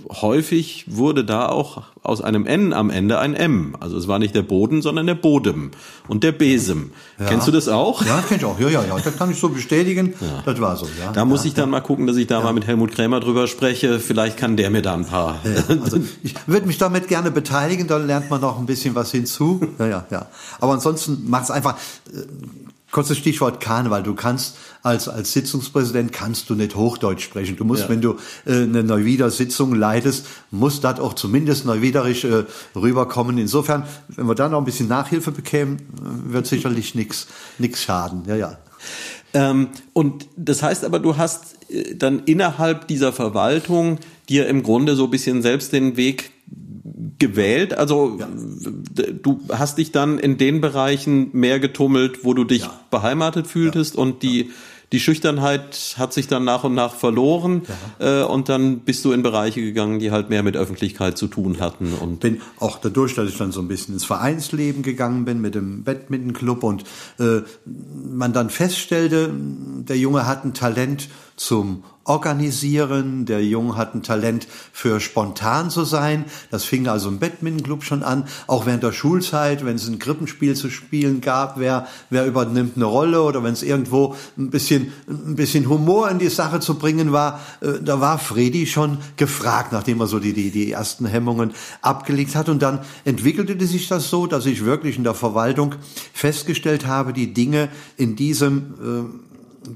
häufig wurde da auch aus einem N am Ende ein M. Also es war nicht der Boden, sondern der Bodem und der Besem. Ja. Kennst du das auch? Ja, kenn ich auch. Ja, ja, ja. Das kann ich so bestätigen. Ja. Das war so, ja. Da muss ich dann mal gucken, dass ich da mal mit Helmut Krämer drüber spreche. Vielleicht kann der mir da ein paar. Also ich würde mich damit gerne beteiligen, dann lernt man noch ein bisschen was hinzu. Ja, ja, ja. Aber ansonsten macht es einfach. Äh, Kurzes Stichwort Karneval. Du kannst als, als Sitzungspräsident kannst du nicht Hochdeutsch sprechen. Du musst, ja. wenn du äh, eine Neuwieder Sitzung leitest, muss das auch zumindest neuwiederisch äh, rüberkommen. Insofern, wenn wir da noch ein bisschen Nachhilfe bekämen, äh, wird sicherlich nichts nix schaden. Ja, ja. Ähm, und das heißt aber, du hast äh, dann innerhalb dieser Verwaltung dir im Grunde so ein bisschen selbst den Weg gewählt? Also ja. Du hast dich dann in den Bereichen mehr getummelt, wo du dich ja. beheimatet fühltest ja. und die die Schüchternheit hat sich dann nach und nach verloren äh, und dann bist du in Bereiche gegangen, die halt mehr mit Öffentlichkeit zu tun hatten. Und bin auch dadurch, dass ich dann so ein bisschen ins Vereinsleben gegangen bin mit dem Badmintonclub und äh, man dann feststellte, der Junge hat ein Talent zum Organisieren. Der Junge hat ein Talent für spontan zu sein. Das fing also im Badmintonclub schon an. Auch während der Schulzeit, wenn es ein Krippenspiel zu spielen gab, wer, wer übernimmt eine Rolle oder wenn es irgendwo ein bisschen, ein bisschen Humor in die Sache zu bringen war, äh, da war Fredi schon gefragt, nachdem er so die, die, die ersten Hemmungen abgelegt hat. Und dann entwickelte sich das so, dass ich wirklich in der Verwaltung festgestellt habe, die Dinge in diesem äh,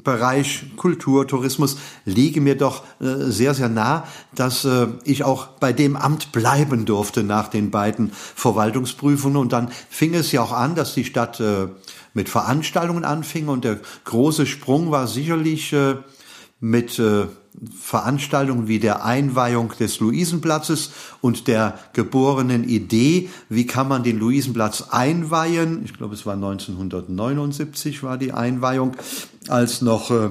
Bereich Kultur, Tourismus liege mir doch äh, sehr, sehr nah, dass äh, ich auch bei dem Amt bleiben durfte nach den beiden Verwaltungsprüfungen. Und dann fing es ja auch an, dass die Stadt äh, mit Veranstaltungen anfing. Und der große Sprung war sicherlich äh, mit äh, Veranstaltungen wie der Einweihung des Luisenplatzes und der geborenen Idee, wie kann man den Luisenplatz einweihen. Ich glaube, es war 1979 war die Einweihung, als noch äh,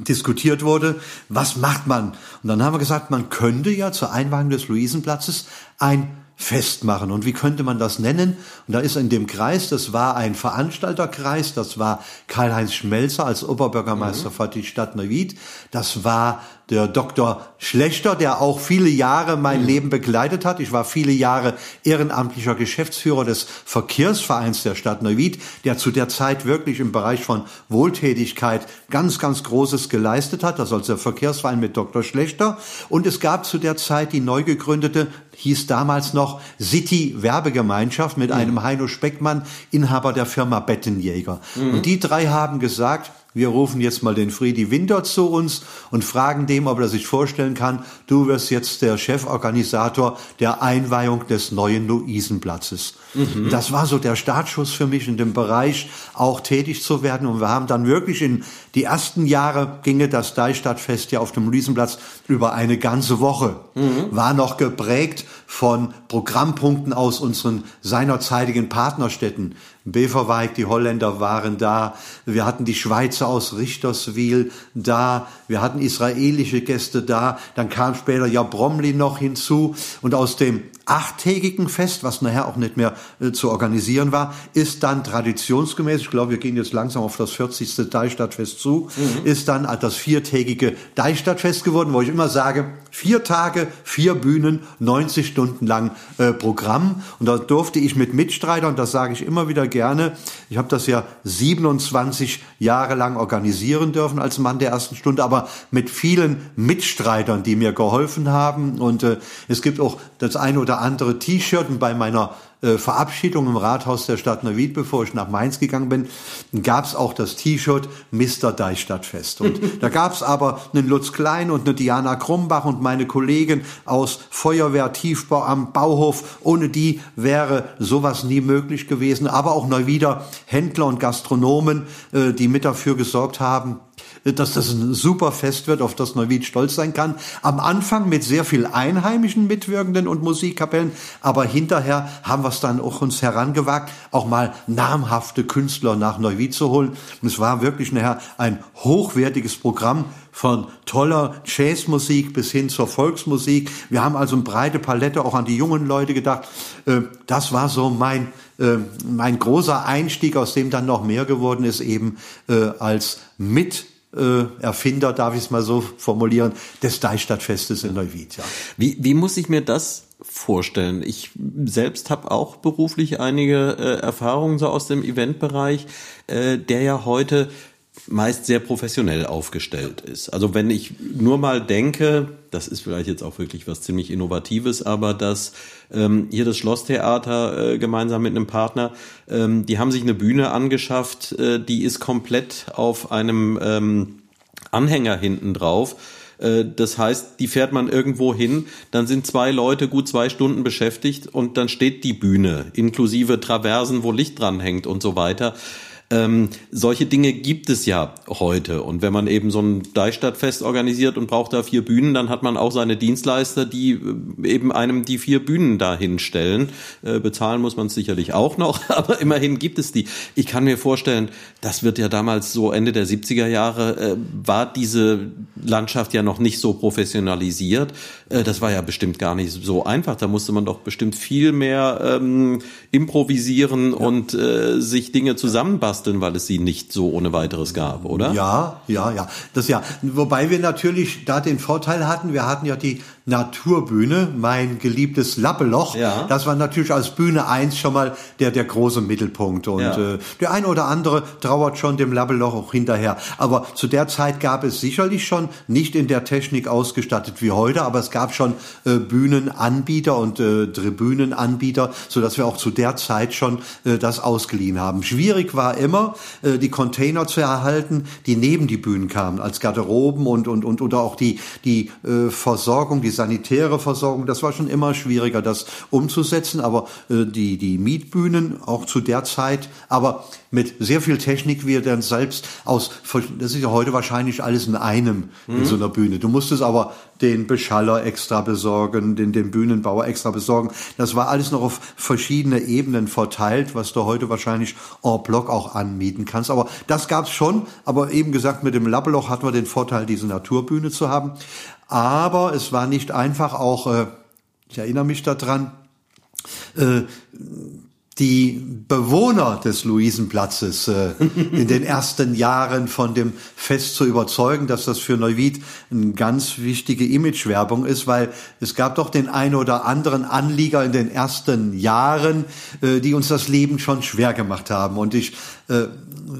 diskutiert wurde, was macht man? Und dann haben wir gesagt, man könnte ja zur Einweihung des Luisenplatzes ein festmachen. Und wie könnte man das nennen? Und da ist in dem Kreis, das war ein Veranstalterkreis, das war Karl-Heinz Schmelzer als Oberbürgermeister mhm. für die Stadt Neuwied, das war der Dr. Schlechter, der auch viele Jahre mein mhm. Leben begleitet hat. Ich war viele Jahre ehrenamtlicher Geschäftsführer des Verkehrsvereins der Stadt Neuwied, der zu der Zeit wirklich im Bereich von Wohltätigkeit ganz, ganz Großes geleistet hat. Das ist also der Verkehrsverein mit Dr. Schlechter. Und es gab zu der Zeit die neu gegründete hieß damals noch City Werbegemeinschaft mit mhm. einem Heino Speckmann, Inhaber der Firma Bettenjäger. Mhm. Und die drei haben gesagt, wir rufen jetzt mal den Friedi Winter zu uns und fragen dem, ob er sich vorstellen kann, du wirst jetzt der Cheforganisator der Einweihung des neuen Luisenplatzes. Mhm. Das war so der Startschuss für mich in dem Bereich auch tätig zu werden. Und wir haben dann wirklich in die ersten Jahre ginge das Deichstadtfest ja auf dem Luisenplatz über eine ganze Woche. Mhm. War noch geprägt von Programmpunkten aus unseren seinerzeitigen Partnerstädten. Beverwijk, die Holländer waren da. Wir hatten die Schweizer aus Richterswil da. Wir hatten israelische Gäste da. Dann kam später ja Bromley noch hinzu. Und aus dem achttägigen Fest, was nachher auch nicht mehr äh, zu organisieren war, ist dann traditionsgemäß, ich glaube, wir gehen jetzt langsam auf das 40. Deichstadtfest zu, mhm. ist dann das viertägige Deichstadtfest geworden, wo ich immer sage, vier Tage, vier Bühnen, 90 Stunden lang äh, Programm. Und da durfte ich mit Mitstreitern, das sage ich immer wieder gerne, ich habe das ja 27 Jahre lang organisieren dürfen als Mann der ersten Stunde, aber mit vielen Mitstreitern, die mir geholfen haben. Und äh, es gibt auch das eine oder andere T-Shirt. Und bei meiner äh, Verabschiedung im Rathaus der Stadt Neuwied, bevor ich nach Mainz gegangen bin, gab es auch das T-Shirt Mr. Deichstadtfest. Und [LAUGHS] da gab es aber einen Lutz Klein und eine Diana Krumbach und meine Kollegen aus Feuerwehr, Tiefbau am Bauhof. Ohne die wäre sowas nie möglich gewesen. Aber auch Neuwieder Händler und Gastronomen, äh, die mit dafür gesorgt haben, dass das ein super Fest wird, auf das Neuwied stolz sein kann. Am Anfang mit sehr viel einheimischen Mitwirkenden und Musikkapellen, aber hinterher haben wir es dann auch uns herangewagt, auch mal namhafte Künstler nach Neuwied zu holen. Und es war wirklich nachher ein hochwertiges Programm von toller Jazzmusik bis hin zur Volksmusik. Wir haben also eine breite Palette auch an die jungen Leute gedacht. Äh, das war so mein äh, mein großer Einstieg, aus dem dann noch mehr geworden ist, eben äh, als mit Erfinder, darf ich es mal so formulieren, des Deichstadtfestes in Neuwied. Ja. Wie, wie muss ich mir das vorstellen? Ich selbst habe auch beruflich einige äh, Erfahrungen so aus dem Eventbereich, äh, der ja heute meist sehr professionell aufgestellt ist. Also wenn ich nur mal denke, das ist vielleicht jetzt auch wirklich was ziemlich Innovatives, aber dass ähm, hier das Schlosstheater äh, gemeinsam mit einem Partner, ähm, die haben sich eine Bühne angeschafft, äh, die ist komplett auf einem ähm, Anhänger hinten drauf. Äh, das heißt, die fährt man irgendwo hin, dann sind zwei Leute gut zwei Stunden beschäftigt und dann steht die Bühne inklusive Traversen, wo Licht dran hängt und so weiter. Ähm, solche Dinge gibt es ja heute. Und wenn man eben so ein Deichstadtfest organisiert und braucht da vier Bühnen, dann hat man auch seine Dienstleister, die äh, eben einem die vier Bühnen da hinstellen. Äh, bezahlen muss man es sicherlich auch noch, [LAUGHS] aber immerhin gibt es die. Ich kann mir vorstellen, das wird ja damals so Ende der 70er Jahre, äh, war diese Landschaft ja noch nicht so professionalisiert. Äh, das war ja bestimmt gar nicht so einfach. Da musste man doch bestimmt viel mehr ähm, improvisieren ja. und äh, sich Dinge zusammenbasteln basteln, weil es sie nicht so ohne weiteres gab, oder? Ja, ja, ja. Das ja. Wobei wir natürlich da den Vorteil hatten, wir hatten ja die Naturbühne, mein geliebtes Lappeloch. Ja. Das war natürlich als Bühne eins schon mal der, der große Mittelpunkt. Und ja. äh, der eine oder andere trauert schon dem Lappeloch auch hinterher. Aber zu der Zeit gab es sicherlich schon, nicht in der Technik ausgestattet wie heute, aber es gab schon äh, Bühnenanbieter und äh, Tribünenanbieter, so dass wir auch zu der Zeit schon äh, das ausgeliehen haben. Schwierig war immer, äh, die Container zu erhalten, die neben die Bühnen kamen, als Garderoben und, und, und oder auch die, die äh, Versorgung, die sanitäre Versorgung, das war schon immer schwieriger, das umzusetzen. Aber äh, die, die Mietbühnen, auch zu der Zeit, aber mit sehr viel Technik, wie er dann selbst aus, das ist ja heute wahrscheinlich alles in einem mhm. in so einer Bühne. Du musstest aber den Beschaller extra besorgen, den, den Bühnenbauer extra besorgen. Das war alles noch auf verschiedene Ebenen verteilt, was du heute wahrscheinlich en bloc auch anmieten kannst. Aber das gab's schon. Aber eben gesagt, mit dem Lappeloch hatten wir den Vorteil, diese Naturbühne zu haben. Aber es war nicht einfach auch, äh, ich erinnere mich daran, äh, die Bewohner des Luisenplatzes äh, [LAUGHS] in den ersten Jahren von dem Fest zu überzeugen, dass das für Neuwied eine ganz wichtige Imagewerbung ist, weil es gab doch den einen oder anderen Anlieger in den ersten Jahren, äh, die uns das Leben schon schwer gemacht haben. Und ich äh,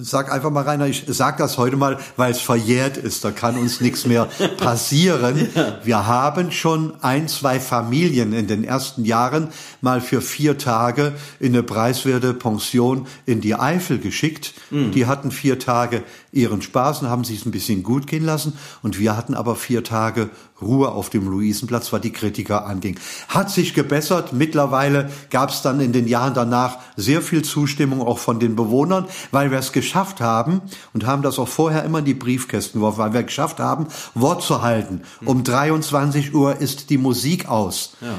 sag einfach mal, Rainer, ich sag das heute mal, weil es verjährt ist, da kann uns nichts mehr [LAUGHS] passieren. Ja. Wir haben schon ein, zwei Familien in den ersten Jahren mal für vier Tage in eine preiswerte Pension in die Eifel geschickt. Mhm. Die hatten vier Tage ihren Spaß und haben sich ein bisschen gut gehen lassen. Und wir hatten aber vier Tage Ruhe auf dem Luisenplatz, was die Kritiker anging. Hat sich gebessert. Mittlerweile gab es dann in den Jahren danach sehr viel Zustimmung auch von den Bewohnern, weil wir es geschafft haben und haben das auch vorher immer in die Briefkästen geworfen, weil wir geschafft haben, Wort zu halten. Um 23 Uhr ist die Musik aus. Ja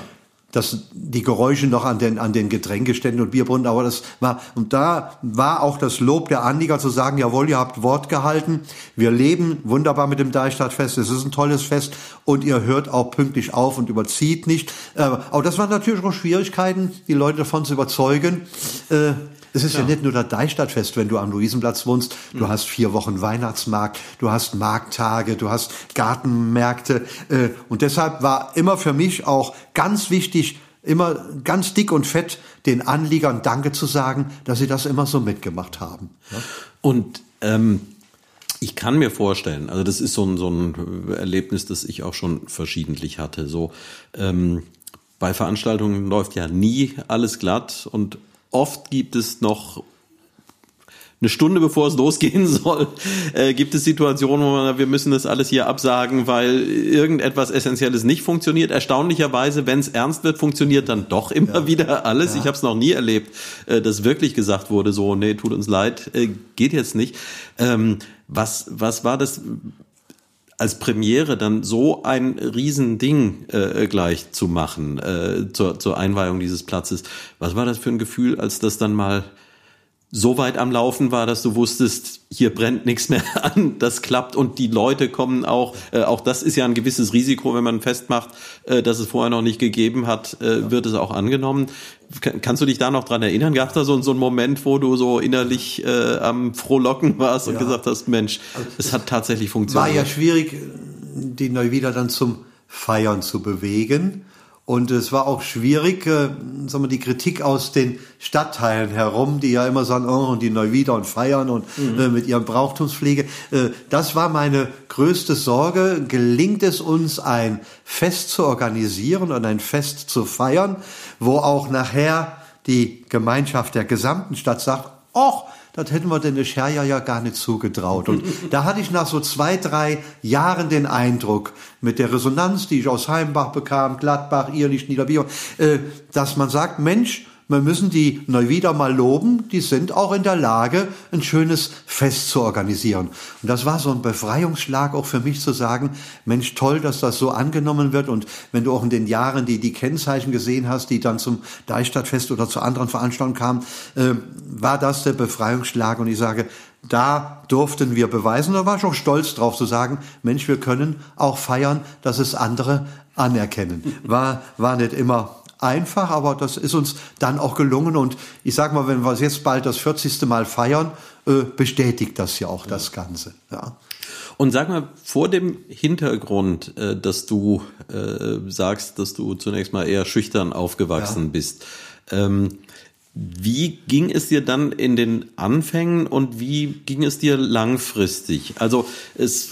dass die Geräusche noch an den, an den Getränkeständen und Bierbrunnen, aber das war, und da war auch das Lob der Anlieger zu sagen, jawohl, ihr habt Wort gehalten, wir leben wunderbar mit dem Deichstadtfest, es ist ein tolles Fest und ihr hört auch pünktlich auf und überzieht nicht. Äh, aber das waren natürlich auch Schwierigkeiten, die Leute davon zu überzeugen, äh, es ist ja. ja nicht nur das Deichstadtfest, wenn du am Luisenplatz wohnst. Du mhm. hast vier Wochen Weihnachtsmarkt, du hast Markttage, du hast Gartenmärkte. Äh, und deshalb war immer für mich auch ganz wichtig, immer ganz dick und fett den Anliegern Danke zu sagen, dass sie das immer so mitgemacht haben. Und ähm, ich kann mir vorstellen, also das ist so ein, so ein Erlebnis, das ich auch schon verschiedentlich hatte. So ähm, bei Veranstaltungen läuft ja nie alles glatt und oft gibt es noch eine Stunde bevor es [LAUGHS] losgehen soll, äh, gibt es Situationen, wo man, wir müssen das alles hier absagen, weil irgendetwas Essentielles nicht funktioniert. Erstaunlicherweise, wenn es ernst wird, funktioniert dann doch immer ja. wieder alles. Ja. Ich habe es noch nie erlebt, äh, dass wirklich gesagt wurde, so, nee, tut uns leid, äh, geht jetzt nicht. Ähm, was, was war das? Als Premiere dann so ein Riesending äh, gleich zu machen äh, zur, zur Einweihung dieses Platzes. Was war das für ein Gefühl, als das dann mal so weit am Laufen war, dass du wusstest, hier brennt nichts mehr [LAUGHS] an, das klappt und die Leute kommen auch, äh, auch das ist ja ein gewisses Risiko, wenn man festmacht, äh, dass es vorher noch nicht gegeben hat, äh, wird es auch angenommen. Kannst du dich da noch dran erinnern? Gab es da so, so einen Moment, wo du so innerlich äh, am Frohlocken warst und ja. gesagt hast, Mensch, also, es hat tatsächlich funktioniert? War ja schwierig, die Neuwieder dann zum Feiern zu bewegen. Und es war auch schwierig, äh, sagen wir, die Kritik aus den Stadtteilen herum, die ja immer sagen, oh, und die Neuwieder und feiern und mhm. äh, mit ihren Brauchtumspflege. Äh, das war meine größte Sorge. Gelingt es uns, ein Fest zu organisieren und ein Fest zu feiern, wo auch nachher die Gemeinschaft der gesamten Stadt sagt, ach, das hätten wir den Scherja ja gar nicht zugetraut. Und [LAUGHS] da hatte ich nach so zwei, drei Jahren den Eindruck, mit der Resonanz, die ich aus Heimbach bekam, Gladbach, Irlich, Niederbier, äh, dass man sagt, Mensch, wir müssen die Neuwieder mal loben, die sind auch in der Lage, ein schönes Fest zu organisieren. Und das war so ein Befreiungsschlag auch für mich zu sagen, Mensch, toll, dass das so angenommen wird. Und wenn du auch in den Jahren die, die Kennzeichen gesehen hast, die dann zum Deichstadtfest oder zu anderen Veranstaltungen kamen, äh, war das der Befreiungsschlag. Und ich sage, da durften wir beweisen, da war ich auch stolz drauf zu sagen, Mensch, wir können auch feiern, dass es andere anerkennen. War, war nicht immer einfach, aber das ist uns dann auch gelungen. Und ich sage mal, wenn wir jetzt bald das 40. Mal feiern, äh, bestätigt das ja auch das Ganze. Ja. Und sag mal, vor dem Hintergrund, äh, dass du äh, sagst, dass du zunächst mal eher schüchtern aufgewachsen ja. bist, ähm, wie ging es dir dann in den Anfängen und wie ging es dir langfristig? Also es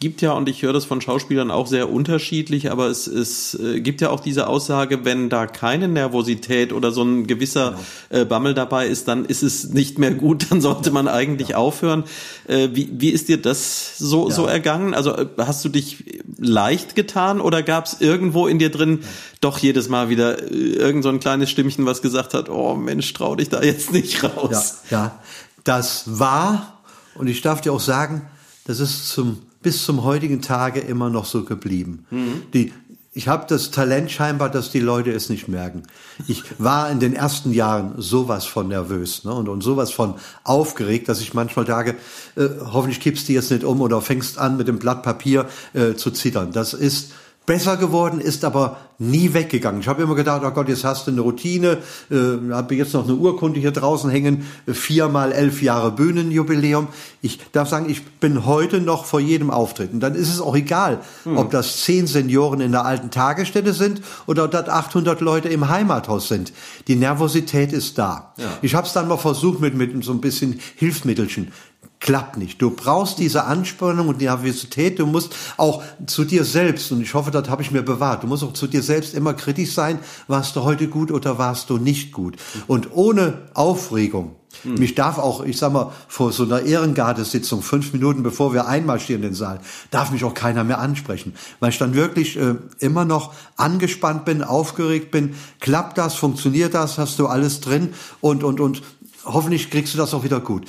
gibt ja, und ich höre das von Schauspielern auch sehr unterschiedlich, aber es, es äh, gibt ja auch diese Aussage, wenn da keine Nervosität oder so ein gewisser genau. äh, Bammel dabei ist, dann ist es nicht mehr gut, dann sollte man eigentlich ja. aufhören. Äh, wie, wie ist dir das so, ja. so ergangen? Also hast du dich leicht getan oder gab es irgendwo in dir drin doch jedes Mal wieder irgend so ein kleines Stimmchen, was gesagt hat, oh Mensch, trau dich da jetzt nicht raus. Ja, ja. das war, und ich darf dir auch sagen, das ist zum, bis zum heutigen Tage immer noch so geblieben. Mhm. Die, ich habe das Talent scheinbar, dass die Leute es nicht merken. Ich war in den ersten Jahren sowas von nervös ne, und, und sowas von aufgeregt, dass ich manchmal sage, äh, hoffentlich kippst du jetzt nicht um oder fängst an mit dem Blatt Papier äh, zu zittern. Das ist besser geworden, ist aber nie weggegangen. Ich habe immer gedacht, oh Gott, jetzt hast du eine Routine, äh, habe jetzt noch eine Urkunde hier draußen hängen, viermal elf Jahre Bühnenjubiläum. Ich darf sagen, ich bin heute noch vor jedem Auftritt. Und dann ist es auch egal, hm. ob das zehn Senioren in der alten Tagesstätte sind oder ob das 800 Leute im Heimathaus sind. Die Nervosität ist da. Ja. Ich habe es dann mal versucht mit, mit so ein bisschen Hilfsmittelchen klappt nicht. Du brauchst diese Anspannung und die Nervosität. Du musst auch zu dir selbst, und ich hoffe, das habe ich mir bewahrt, du musst auch zu dir selbst immer kritisch sein, warst du heute gut oder warst du nicht gut. Und ohne Aufregung, hm. Mich darf auch, ich sag mal, vor so einer Ehrengardesitzung, fünf Minuten bevor wir einmarschieren in den Saal, darf mich auch keiner mehr ansprechen, weil ich dann wirklich äh, immer noch angespannt bin, aufgeregt bin. Klappt das, funktioniert das, hast du alles drin und, und, und hoffentlich kriegst du das auch wieder gut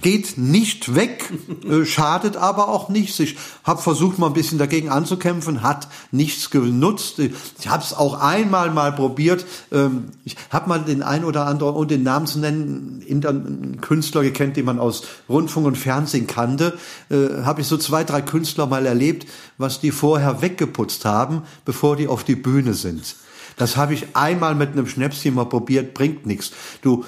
geht nicht weg, [LAUGHS] äh, schadet aber auch nichts. Ich habe versucht, mal ein bisschen dagegen anzukämpfen, hat nichts genutzt. Ich habe es auch einmal mal probiert. Ähm, ich habe mal den ein oder anderen, um den Namen zu nennen, einen Künstler gekannt, den man aus Rundfunk und Fernsehen kannte. Äh, habe ich so zwei, drei Künstler mal erlebt, was die vorher weggeputzt haben, bevor die auf die Bühne sind. Das habe ich einmal mit einem Schnäpschen mal probiert, bringt nichts. Du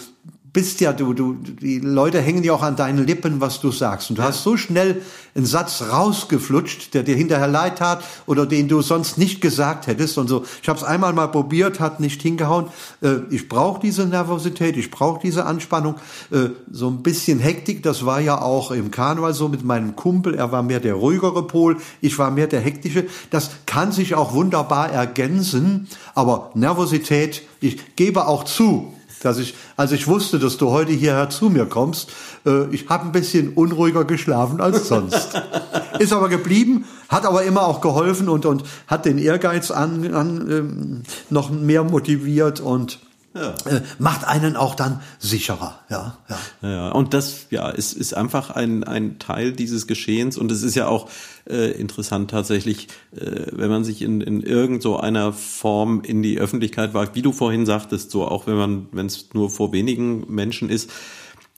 bist ja du, du, die Leute hängen ja auch an deinen Lippen, was du sagst. Und du ja. hast so schnell einen Satz rausgeflutscht, der dir hinterher leid tat oder den du sonst nicht gesagt hättest und so. Ich habe es einmal mal probiert, hat nicht hingehauen. Äh, ich brauche diese Nervosität, ich brauche diese Anspannung, äh, so ein bisschen Hektik. Das war ja auch im Karneval so mit meinem Kumpel. Er war mehr der ruhigere Pol, ich war mehr der hektische. Das kann sich auch wunderbar ergänzen, aber Nervosität, ich gebe auch zu, dass ich, als ich wusste, dass du heute hierher zu mir kommst, äh, ich habe ein bisschen unruhiger geschlafen als sonst. [LAUGHS] Ist aber geblieben, hat aber immer auch geholfen und, und hat den Ehrgeiz an, an ähm, noch mehr motiviert und ja. Äh, macht einen auch dann sicherer. Ja, ja. ja und das ja, ist, ist einfach ein, ein Teil dieses Geschehens und es ist ja auch äh, interessant tatsächlich, äh, wenn man sich in, in irgend so einer Form in die Öffentlichkeit wagt, wie du vorhin sagtest, so auch wenn man, wenn es nur vor wenigen Menschen ist,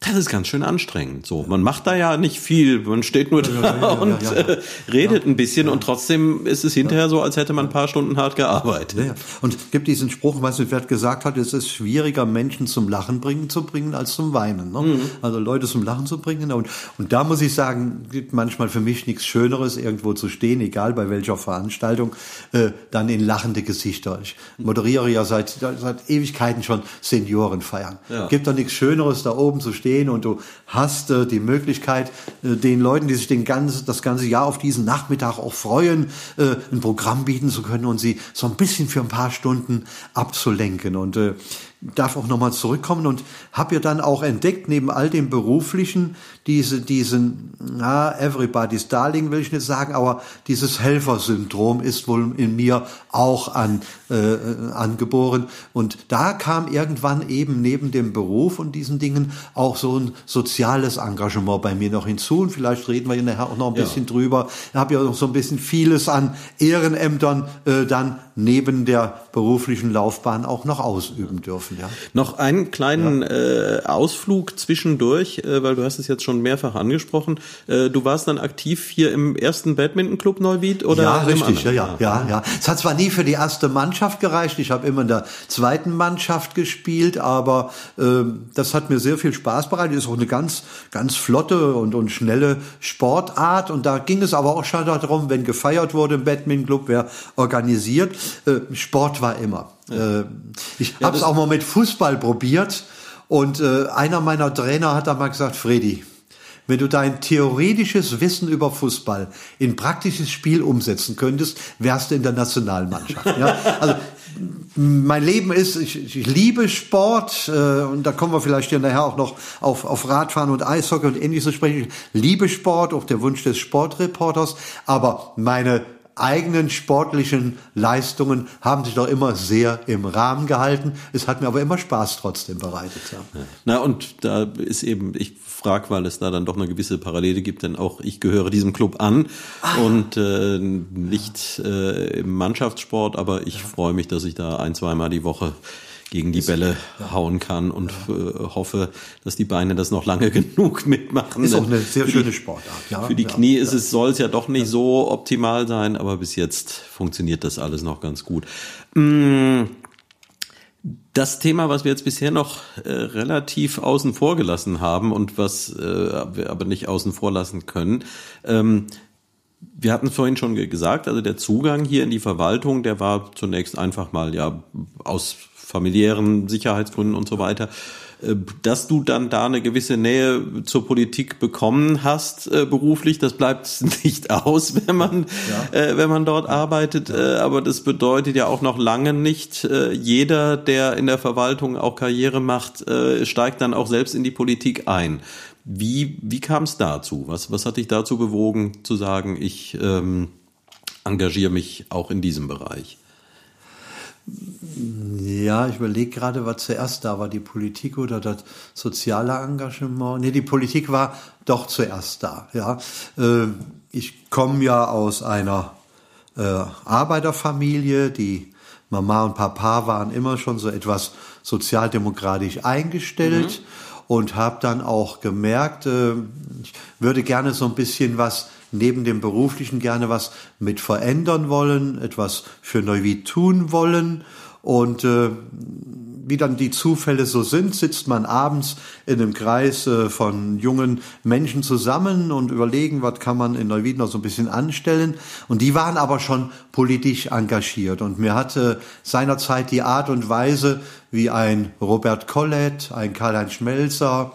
das ist ganz schön anstrengend. So, man macht da ja nicht viel, man steht nur da ja, ja, und äh, redet ein bisschen und trotzdem ist es hinterher so, als hätte man ein paar Stunden hart gearbeitet. Und es gibt diesen Spruch, was ich gesagt hat, es ist schwieriger, Menschen zum Lachen bringen zu bringen als zum Weinen. Ne? Mhm. Also Leute zum Lachen zu bringen. Und, und da muss ich sagen, gibt manchmal für mich nichts Schöneres, irgendwo zu stehen, egal bei welcher Veranstaltung, äh, dann in lachende Gesichter. Ich moderiere ja seit, seit Ewigkeiten schon Seniorenfeiern. Gibt doch nichts Schöneres, da oben zu stehen stehen und du hast äh, die Möglichkeit, äh, den Leuten, die sich den ganzen, das ganze Jahr auf diesen Nachmittag auch freuen, äh, ein Programm bieten zu können und sie so ein bisschen für ein paar Stunden abzulenken. Und äh, darf auch nochmal zurückkommen und habe ja dann auch entdeckt, neben all dem Beruflichen, diese, diesen, na, everybody's darling will ich nicht sagen, aber dieses Helfersyndrom ist wohl in mir auch an, äh, angeboren. Und da kam irgendwann eben neben dem Beruf und diesen Dingen auch so ein soziales Engagement bei mir noch hinzu. Und vielleicht reden wir hier nachher auch noch ein ja. bisschen drüber. Ich habe ja noch so ein bisschen vieles an Ehrenämtern äh, dann neben der beruflichen Laufbahn auch noch ausüben dürfen. Ja. Noch einen kleinen ja. äh, Ausflug zwischendurch, äh, weil du hast es jetzt schon mehrfach angesprochen. Äh, du warst dann aktiv hier im ersten Badminton-Club Neuwied oder? Ja, richtig, ja, ja, ja, ja. Es hat zwar nie für die erste Mannschaft gereicht, ich habe immer in der zweiten Mannschaft gespielt, aber äh, das hat mir sehr viel Spaß bereitet. Ist auch eine ganz, ganz flotte und, und schnelle Sportart und da ging es aber auch schon darum, wenn gefeiert wurde im Badminton-Club, wer organisiert äh, Sport war immer. Ja. Äh, ich ja, habe es auch mal mit Fußball probiert und äh, einer meiner Trainer hat da mal gesagt, Freddy, wenn du dein theoretisches Wissen über Fußball in praktisches Spiel umsetzen könntest, wärst du in der Nationalmannschaft. ja? [LAUGHS] Also mein Leben ist, ich, ich liebe Sport äh, und da kommen wir vielleicht hier nachher auch noch auf, auf Radfahren und Eishockey und ähnliches zu sprechen. Ich liebe Sport, auch der Wunsch des Sportreporters, aber meine eigenen sportlichen Leistungen haben sich doch immer sehr im Rahmen gehalten. Es hat mir aber immer Spaß trotzdem bereitet. Ja. Na und da ist eben, ich frage, weil es da dann doch eine gewisse Parallele gibt, denn auch ich gehöre diesem Club an ah. und äh, nicht äh, im Mannschaftssport, aber ich ja. freue mich, dass ich da ein, zweimal die Woche gegen die Bälle ja. hauen kann und ja. Äh, hoffe, dass die Beine das noch lange [LAUGHS] genug mitmachen. Ist auch eine sehr schöne Sportart. Ja, für die Knie ist es, soll es ja doch nicht so optimal sein, aber bis jetzt funktioniert das alles noch ganz gut. Mm, das Thema, was wir jetzt bisher noch äh, relativ außen vor gelassen haben und was äh, wir aber nicht außen vor lassen können, ähm, wir hatten vorhin schon gesagt, also der Zugang hier in die Verwaltung, der war zunächst einfach mal ja aus familiären Sicherheitsgründen und so weiter. Äh, dass du dann da eine gewisse Nähe zur Politik bekommen hast äh, beruflich, das bleibt [LAUGHS] nicht aus, wenn man ja. äh, wenn man dort arbeitet. Aber das bedeutet ja auch noch lange nicht, äh, jeder, der in der Verwaltung auch Karriere macht, äh, steigt dann auch selbst in die Politik ein. Wie wie kam es dazu? Was was hat dich dazu bewogen zu sagen, ich ähm, engagiere mich auch in diesem Bereich? Ja, ich überlege gerade, was zuerst da war, die Politik oder das soziale Engagement. Nee, die Politik war doch zuerst da. Ja, äh, ich komme ja aus einer äh, Arbeiterfamilie, die Mama und Papa waren immer schon so etwas sozialdemokratisch eingestellt mhm. und habe dann auch gemerkt, äh, ich würde gerne so ein bisschen was neben dem beruflichen gerne was mit verändern wollen, etwas für Neuwied tun wollen und äh, wie dann die Zufälle so sind, sitzt man abends in einem Kreis äh, von jungen Menschen zusammen und überlegen, was kann man in Neuwied noch so ein bisschen anstellen. Und die waren aber schon politisch engagiert. Und mir hatte seinerzeit die Art und Weise, wie ein Robert Collett, ein Karl-Heinz Schmelzer,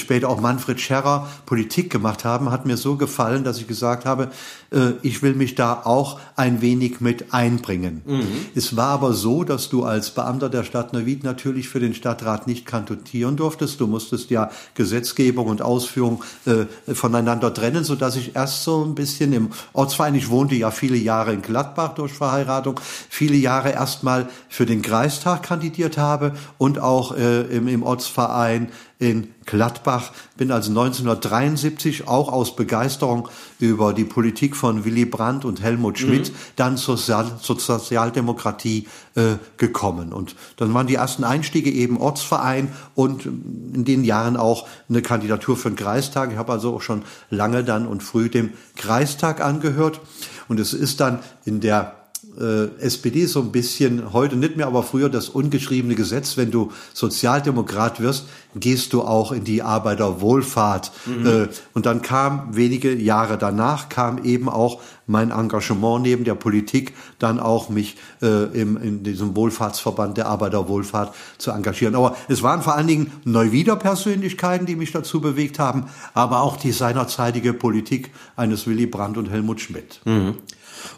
später auch Manfred Scherrer Politik gemacht haben, hat mir so gefallen, dass ich gesagt habe, äh, ich will mich da auch ein wenig mit einbringen. Mhm. Es war aber so, dass du als Beamter der Stadt Neuwied natürlich für den Stadtrat nicht kandidieren durftest. Du musstest ja Gesetzgebung und Ausführung äh, voneinander trennen, so dass ich erst so ein bisschen im Ortsverein, ich wohnte ja viele Jahre in Gladbach durch Verheiratung, viele Jahre erstmal für den Kreistag kandidiert habe und auch äh, im, im Ortsverein in Gladbach, bin also 1973 auch aus Begeisterung über die Politik von Willy Brandt und Helmut Schmidt mhm. dann zur, zur Sozialdemokratie äh, gekommen. Und dann waren die ersten Einstiege eben Ortsverein und in den Jahren auch eine Kandidatur für den Kreistag. Ich habe also auch schon lange dann und früh dem Kreistag angehört. Und es ist dann in der äh, SPD so ein bisschen, heute nicht mehr, aber früher das ungeschriebene Gesetz, wenn du Sozialdemokrat wirst, gehst du auch in die Arbeiterwohlfahrt. Mhm. Äh, und dann kam wenige Jahre danach, kam eben auch mein Engagement neben der Politik, dann auch mich äh, im, in diesem Wohlfahrtsverband der Arbeiterwohlfahrt zu engagieren. Aber es waren vor allen Dingen Neuwieder Persönlichkeiten, die mich dazu bewegt haben, aber auch die seinerzeitige Politik eines Willy Brandt und Helmut Schmidt. Mhm.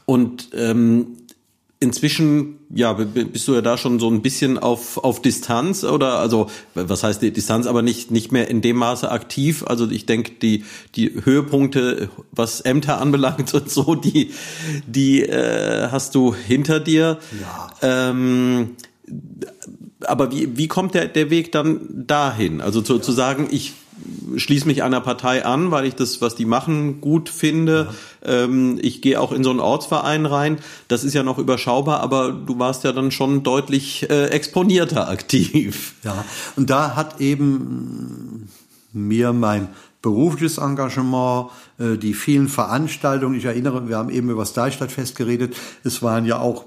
Und ähm, inzwischen, ja, bist du ja da schon so ein bisschen auf, auf Distanz oder also was heißt die Distanz, aber nicht, nicht mehr in dem Maße aktiv. Also ich denke, die, die Höhepunkte, was Ämter anbelangt und so, die, die äh, hast du hinter dir. Ja. Ähm, aber wie, wie kommt der, der Weg dann dahin? Also zu, ja. zu sagen, ich schließe mich einer Partei an, weil ich das, was die machen, gut finde. Ja. Ähm, ich gehe auch in so einen Ortsverein rein. Das ist ja noch überschaubar, aber du warst ja dann schon deutlich äh, exponierter aktiv. Ja, und da hat eben mir mein berufliches Engagement, äh, die vielen Veranstaltungen. Ich erinnere, wir haben eben über das Deichstadtfest geredet. Es waren ja auch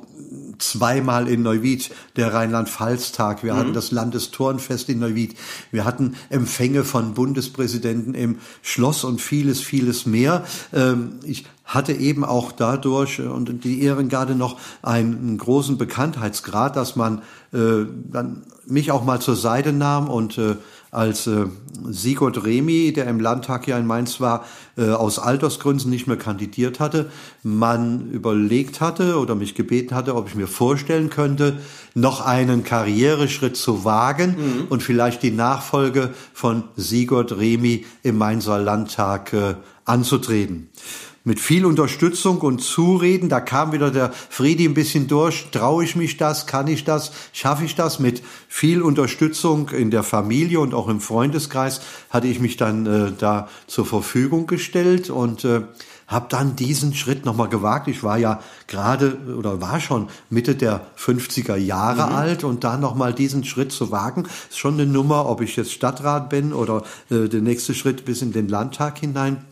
zweimal in Neuwied der Rheinland-Pfalz-Tag. Wir mhm. hatten das Landesturnfest in Neuwied. Wir hatten Empfänge von Bundespräsidenten im Schloss und vieles, vieles mehr. Ähm, ich hatte eben auch dadurch und die Ehrengarde noch einen großen Bekanntheitsgrad, dass man äh, dann mich auch mal zur Seite nahm und äh, als äh, Sigurd Remy, der im Landtag hier in Mainz war, äh, aus Altersgründen nicht mehr kandidiert hatte, man überlegt hatte oder mich gebeten hatte, ob ich mir vorstellen könnte, noch einen Karriereschritt zu wagen mhm. und vielleicht die Nachfolge von Sigurd Remy im Mainzer Landtag äh, anzutreten mit viel Unterstützung und Zureden. Da kam wieder der Friedi ein bisschen durch. Traue ich mich das? Kann ich das? Schaffe ich das? Mit viel Unterstützung in der Familie und auch im Freundeskreis hatte ich mich dann äh, da zur Verfügung gestellt und äh, habe dann diesen Schritt nochmal gewagt. Ich war ja gerade oder war schon Mitte der 50er Jahre mhm. alt und dann nochmal diesen Schritt zu wagen, ist schon eine Nummer, ob ich jetzt Stadtrat bin oder äh, der nächste Schritt bis in den Landtag hinein.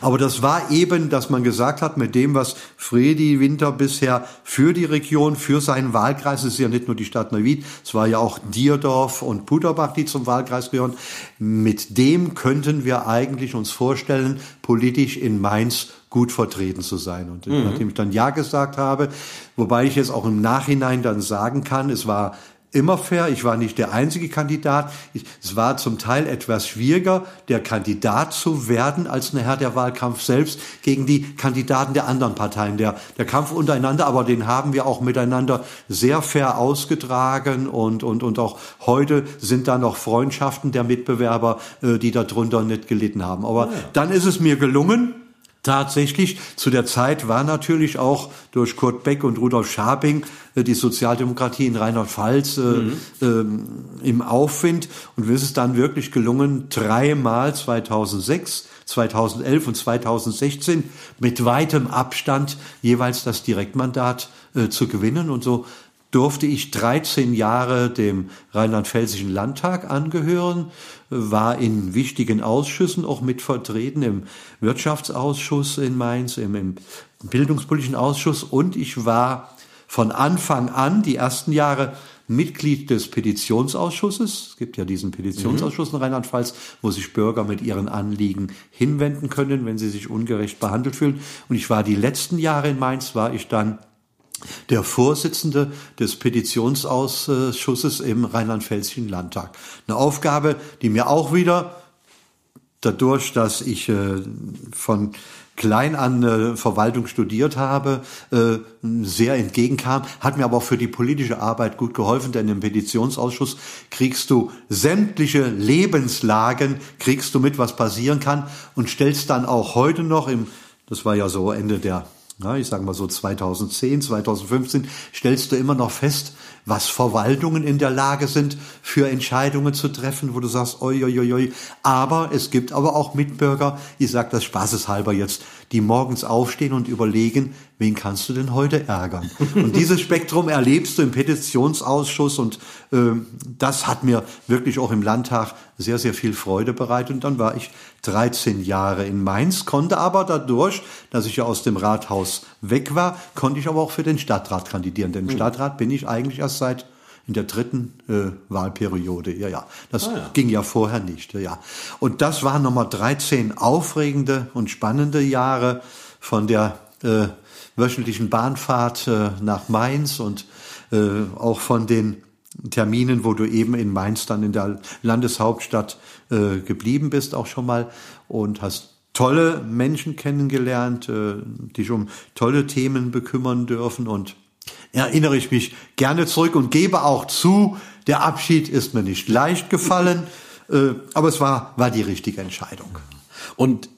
Aber das war eben, dass man gesagt hat, mit dem, was Fredi Winter bisher für die Region, für seinen Wahlkreis, es ist ja nicht nur die Stadt Neuwied, es war ja auch Dierdorf und Puterbach, die zum Wahlkreis gehören, mit dem könnten wir eigentlich uns vorstellen, politisch in Mainz gut vertreten zu sein. Und mhm. nachdem ich dann Ja gesagt habe, wobei ich jetzt auch im Nachhinein dann sagen kann, es war immer fair. Ich war nicht der einzige Kandidat. Ich, es war zum Teil etwas schwieriger, der Kandidat zu werden, als nachher der Wahlkampf selbst gegen die Kandidaten der anderen Parteien. Der, der Kampf untereinander, aber den haben wir auch miteinander sehr fair ausgetragen und, und, und auch heute sind da noch Freundschaften der Mitbewerber, äh, die darunter nicht gelitten haben. Aber ja. dann ist es mir gelungen, Tatsächlich, zu der Zeit war natürlich auch durch Kurt Beck und Rudolf Schabing äh, die Sozialdemokratie in Rheinland-Pfalz äh, mhm. äh, im Aufwind. Und es ist dann wirklich gelungen, dreimal 2006, 2011 und 2016 mit weitem Abstand jeweils das Direktmandat äh, zu gewinnen. Und so durfte ich 13 Jahre dem Rheinland-Pfälzischen Landtag angehören, war in wichtigen Ausschüssen auch mit vertreten, im Wirtschaftsausschuss in Mainz, im, im Bildungspolitischen Ausschuss und ich war von Anfang an die ersten Jahre Mitglied des Petitionsausschusses. Es gibt ja diesen Petitionsausschuss in Rheinland-Pfalz, wo sich Bürger mit ihren Anliegen hinwenden können, wenn sie sich ungerecht behandelt fühlen. Und ich war die letzten Jahre in Mainz, war ich dann der Vorsitzende des Petitionsausschusses im Rheinland-Pfälzischen Landtag. Eine Aufgabe, die mir auch wieder dadurch, dass ich äh, von klein an äh, Verwaltung studiert habe, äh, sehr entgegenkam, hat mir aber auch für die politische Arbeit gut geholfen, denn im Petitionsausschuss kriegst du sämtliche Lebenslagen, kriegst du mit, was passieren kann und stellst dann auch heute noch im, das war ja so Ende der na, ich sage mal so 2010, 2015, stellst du immer noch fest, was Verwaltungen in der Lage sind, für Entscheidungen zu treffen, wo du sagst, oi, oi, oi, oi. Aber es gibt aber auch Mitbürger, ich sage das spaßeshalber jetzt, die morgens aufstehen und überlegen, wen kannst du denn heute ärgern? Und dieses Spektrum erlebst du im Petitionsausschuss und äh, das hat mir wirklich auch im Landtag sehr, sehr viel Freude bereitet. Und dann war ich 13 Jahre in Mainz, konnte aber dadurch, dass ich ja aus dem Rathaus weg war, konnte ich aber auch für den Stadtrat kandidieren. Denn im hm. Stadtrat bin ich eigentlich erst seit in der dritten äh, Wahlperiode. Ja, ja. Das ah, ja. ging ja vorher nicht. Ja. Und das waren nochmal 13 aufregende und spannende Jahre von der äh, wöchentlichen Bahnfahrt äh, nach Mainz und äh, auch von den Terminen, wo du eben in Mainz dann in der Landeshauptstadt äh, geblieben bist, auch schon mal und hast tolle Menschen kennengelernt, äh, dich um tolle Themen bekümmern dürfen und erinnere ich mich gerne zurück und gebe auch zu, der Abschied ist mir nicht leicht gefallen, äh, aber es war, war die richtige Entscheidung. Und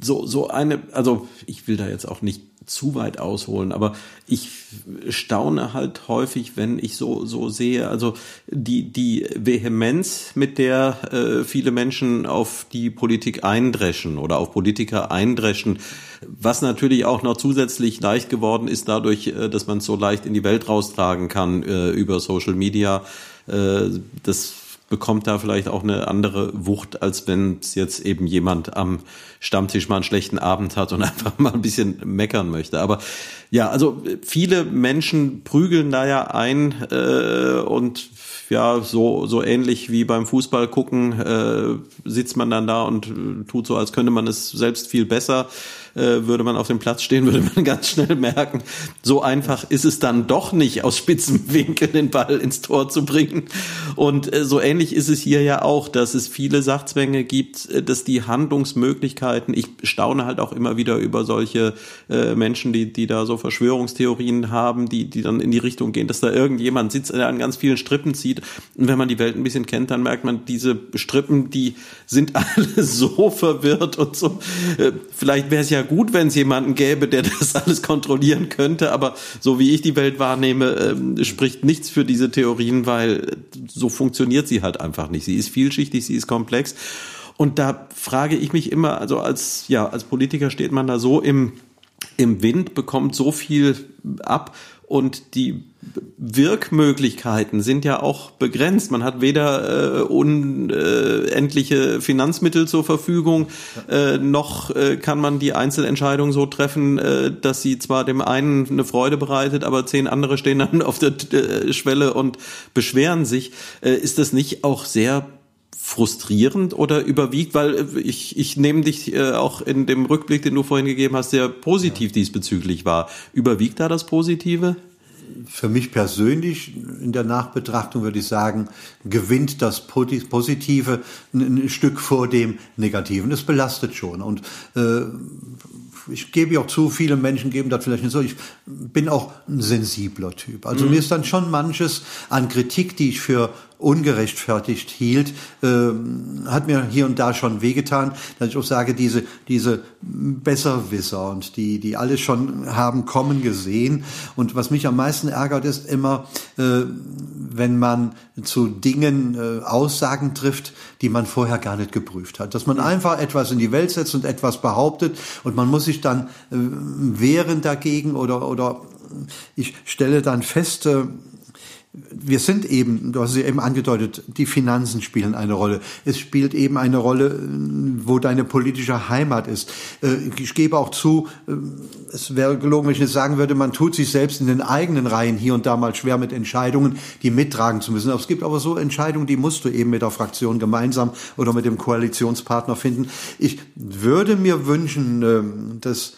so, so eine, also ich will da jetzt auch nicht zu weit ausholen, aber ich staune halt häufig, wenn ich so so sehe, also die die Vehemenz, mit der äh, viele Menschen auf die Politik eindreschen oder auf Politiker eindreschen, was natürlich auch noch zusätzlich leicht geworden ist dadurch, äh, dass man es so leicht in die Welt raustragen kann äh, über Social Media. Äh, das bekommt da vielleicht auch eine andere Wucht, als wenn es jetzt eben jemand am Stammtisch mal einen schlechten Abend hat und [LAUGHS] einfach mal ein bisschen meckern möchte. Aber ja, also viele Menschen prügeln da ja ein äh, und ja, so, so ähnlich wie beim Fußball gucken, äh, sitzt man dann da und äh, tut so, als könnte man es selbst viel besser würde man auf dem Platz stehen, würde man [LAUGHS] ganz schnell merken, so einfach ist es dann doch nicht, aus spitzem [LAUGHS] Winkel den Ball ins Tor zu bringen. Und äh, so ähnlich ist es hier ja auch, dass es viele Sachzwänge gibt, äh, dass die Handlungsmöglichkeiten, ich staune halt auch immer wieder über solche äh, Menschen, die, die da so Verschwörungstheorien haben, die, die dann in die Richtung gehen, dass da irgendjemand sitzt, der an ganz vielen Strippen zieht. Und wenn man die Welt ein bisschen kennt, dann merkt man, diese Strippen, die sind [LAUGHS] alle so verwirrt und so. Äh, vielleicht wäre es ja gut, wenn es jemanden gäbe, der [LAUGHS] das alles kontrollieren könnte, aber so wie ich die Welt wahrnehme, ähm, spricht nichts für diese Theorien, weil so funktioniert sie halt einfach nicht. Sie ist vielschichtig, sie ist komplex. Und da frage ich mich immer, also als, ja, als Politiker steht man da so im, im Wind, bekommt so viel ab und die Wirkmöglichkeiten sind ja auch begrenzt. Man hat weder äh, unendliche Finanzmittel zur Verfügung, äh, noch äh, kann man die Einzelentscheidung so treffen, äh, dass sie zwar dem einen eine Freude bereitet, aber zehn andere stehen dann [LAUGHS] auf der äh, Schwelle und beschweren sich. Äh, ist das nicht auch sehr frustrierend oder überwiegt, weil äh, ich, ich nehme dich äh, auch in dem Rückblick, den du vorhin gegeben hast, sehr positiv ja. diesbezüglich war. Überwiegt da das Positive? für mich persönlich in der Nachbetrachtung würde ich sagen, gewinnt das Positive ein Stück vor dem Negativen. Das belastet schon. Und äh, ich gebe auch zu, viele Menschen geben das vielleicht nicht so. Ich bin auch ein sensibler Typ. Also mhm. mir ist dann schon manches an Kritik, die ich für ungerechtfertigt hielt, äh, hat mir hier und da schon wehgetan, dass ich auch sage, diese, diese Besserwisser und die, die alles schon haben kommen gesehen. Und was mich am meisten ärgert, ist immer, äh, wenn man zu Dingen äh, Aussagen trifft, die man vorher gar nicht geprüft hat. Dass man einfach etwas in die Welt setzt und etwas behauptet und man muss sich dann äh, wehren dagegen oder, oder ich stelle dann fest, äh, wir sind eben, du hast es eben angedeutet, die Finanzen spielen eine Rolle. Es spielt eben eine Rolle, wo deine politische Heimat ist. Äh, ich gebe auch zu, äh, es wäre gelogen, wenn ich nicht sagen würde, man tut sich selbst in den eigenen Reihen hier und da mal schwer mit Entscheidungen, die mittragen zu müssen. Es gibt aber so Entscheidungen, die musst du eben mit der Fraktion gemeinsam oder mit dem Koalitionspartner finden. Ich würde mir wünschen, dass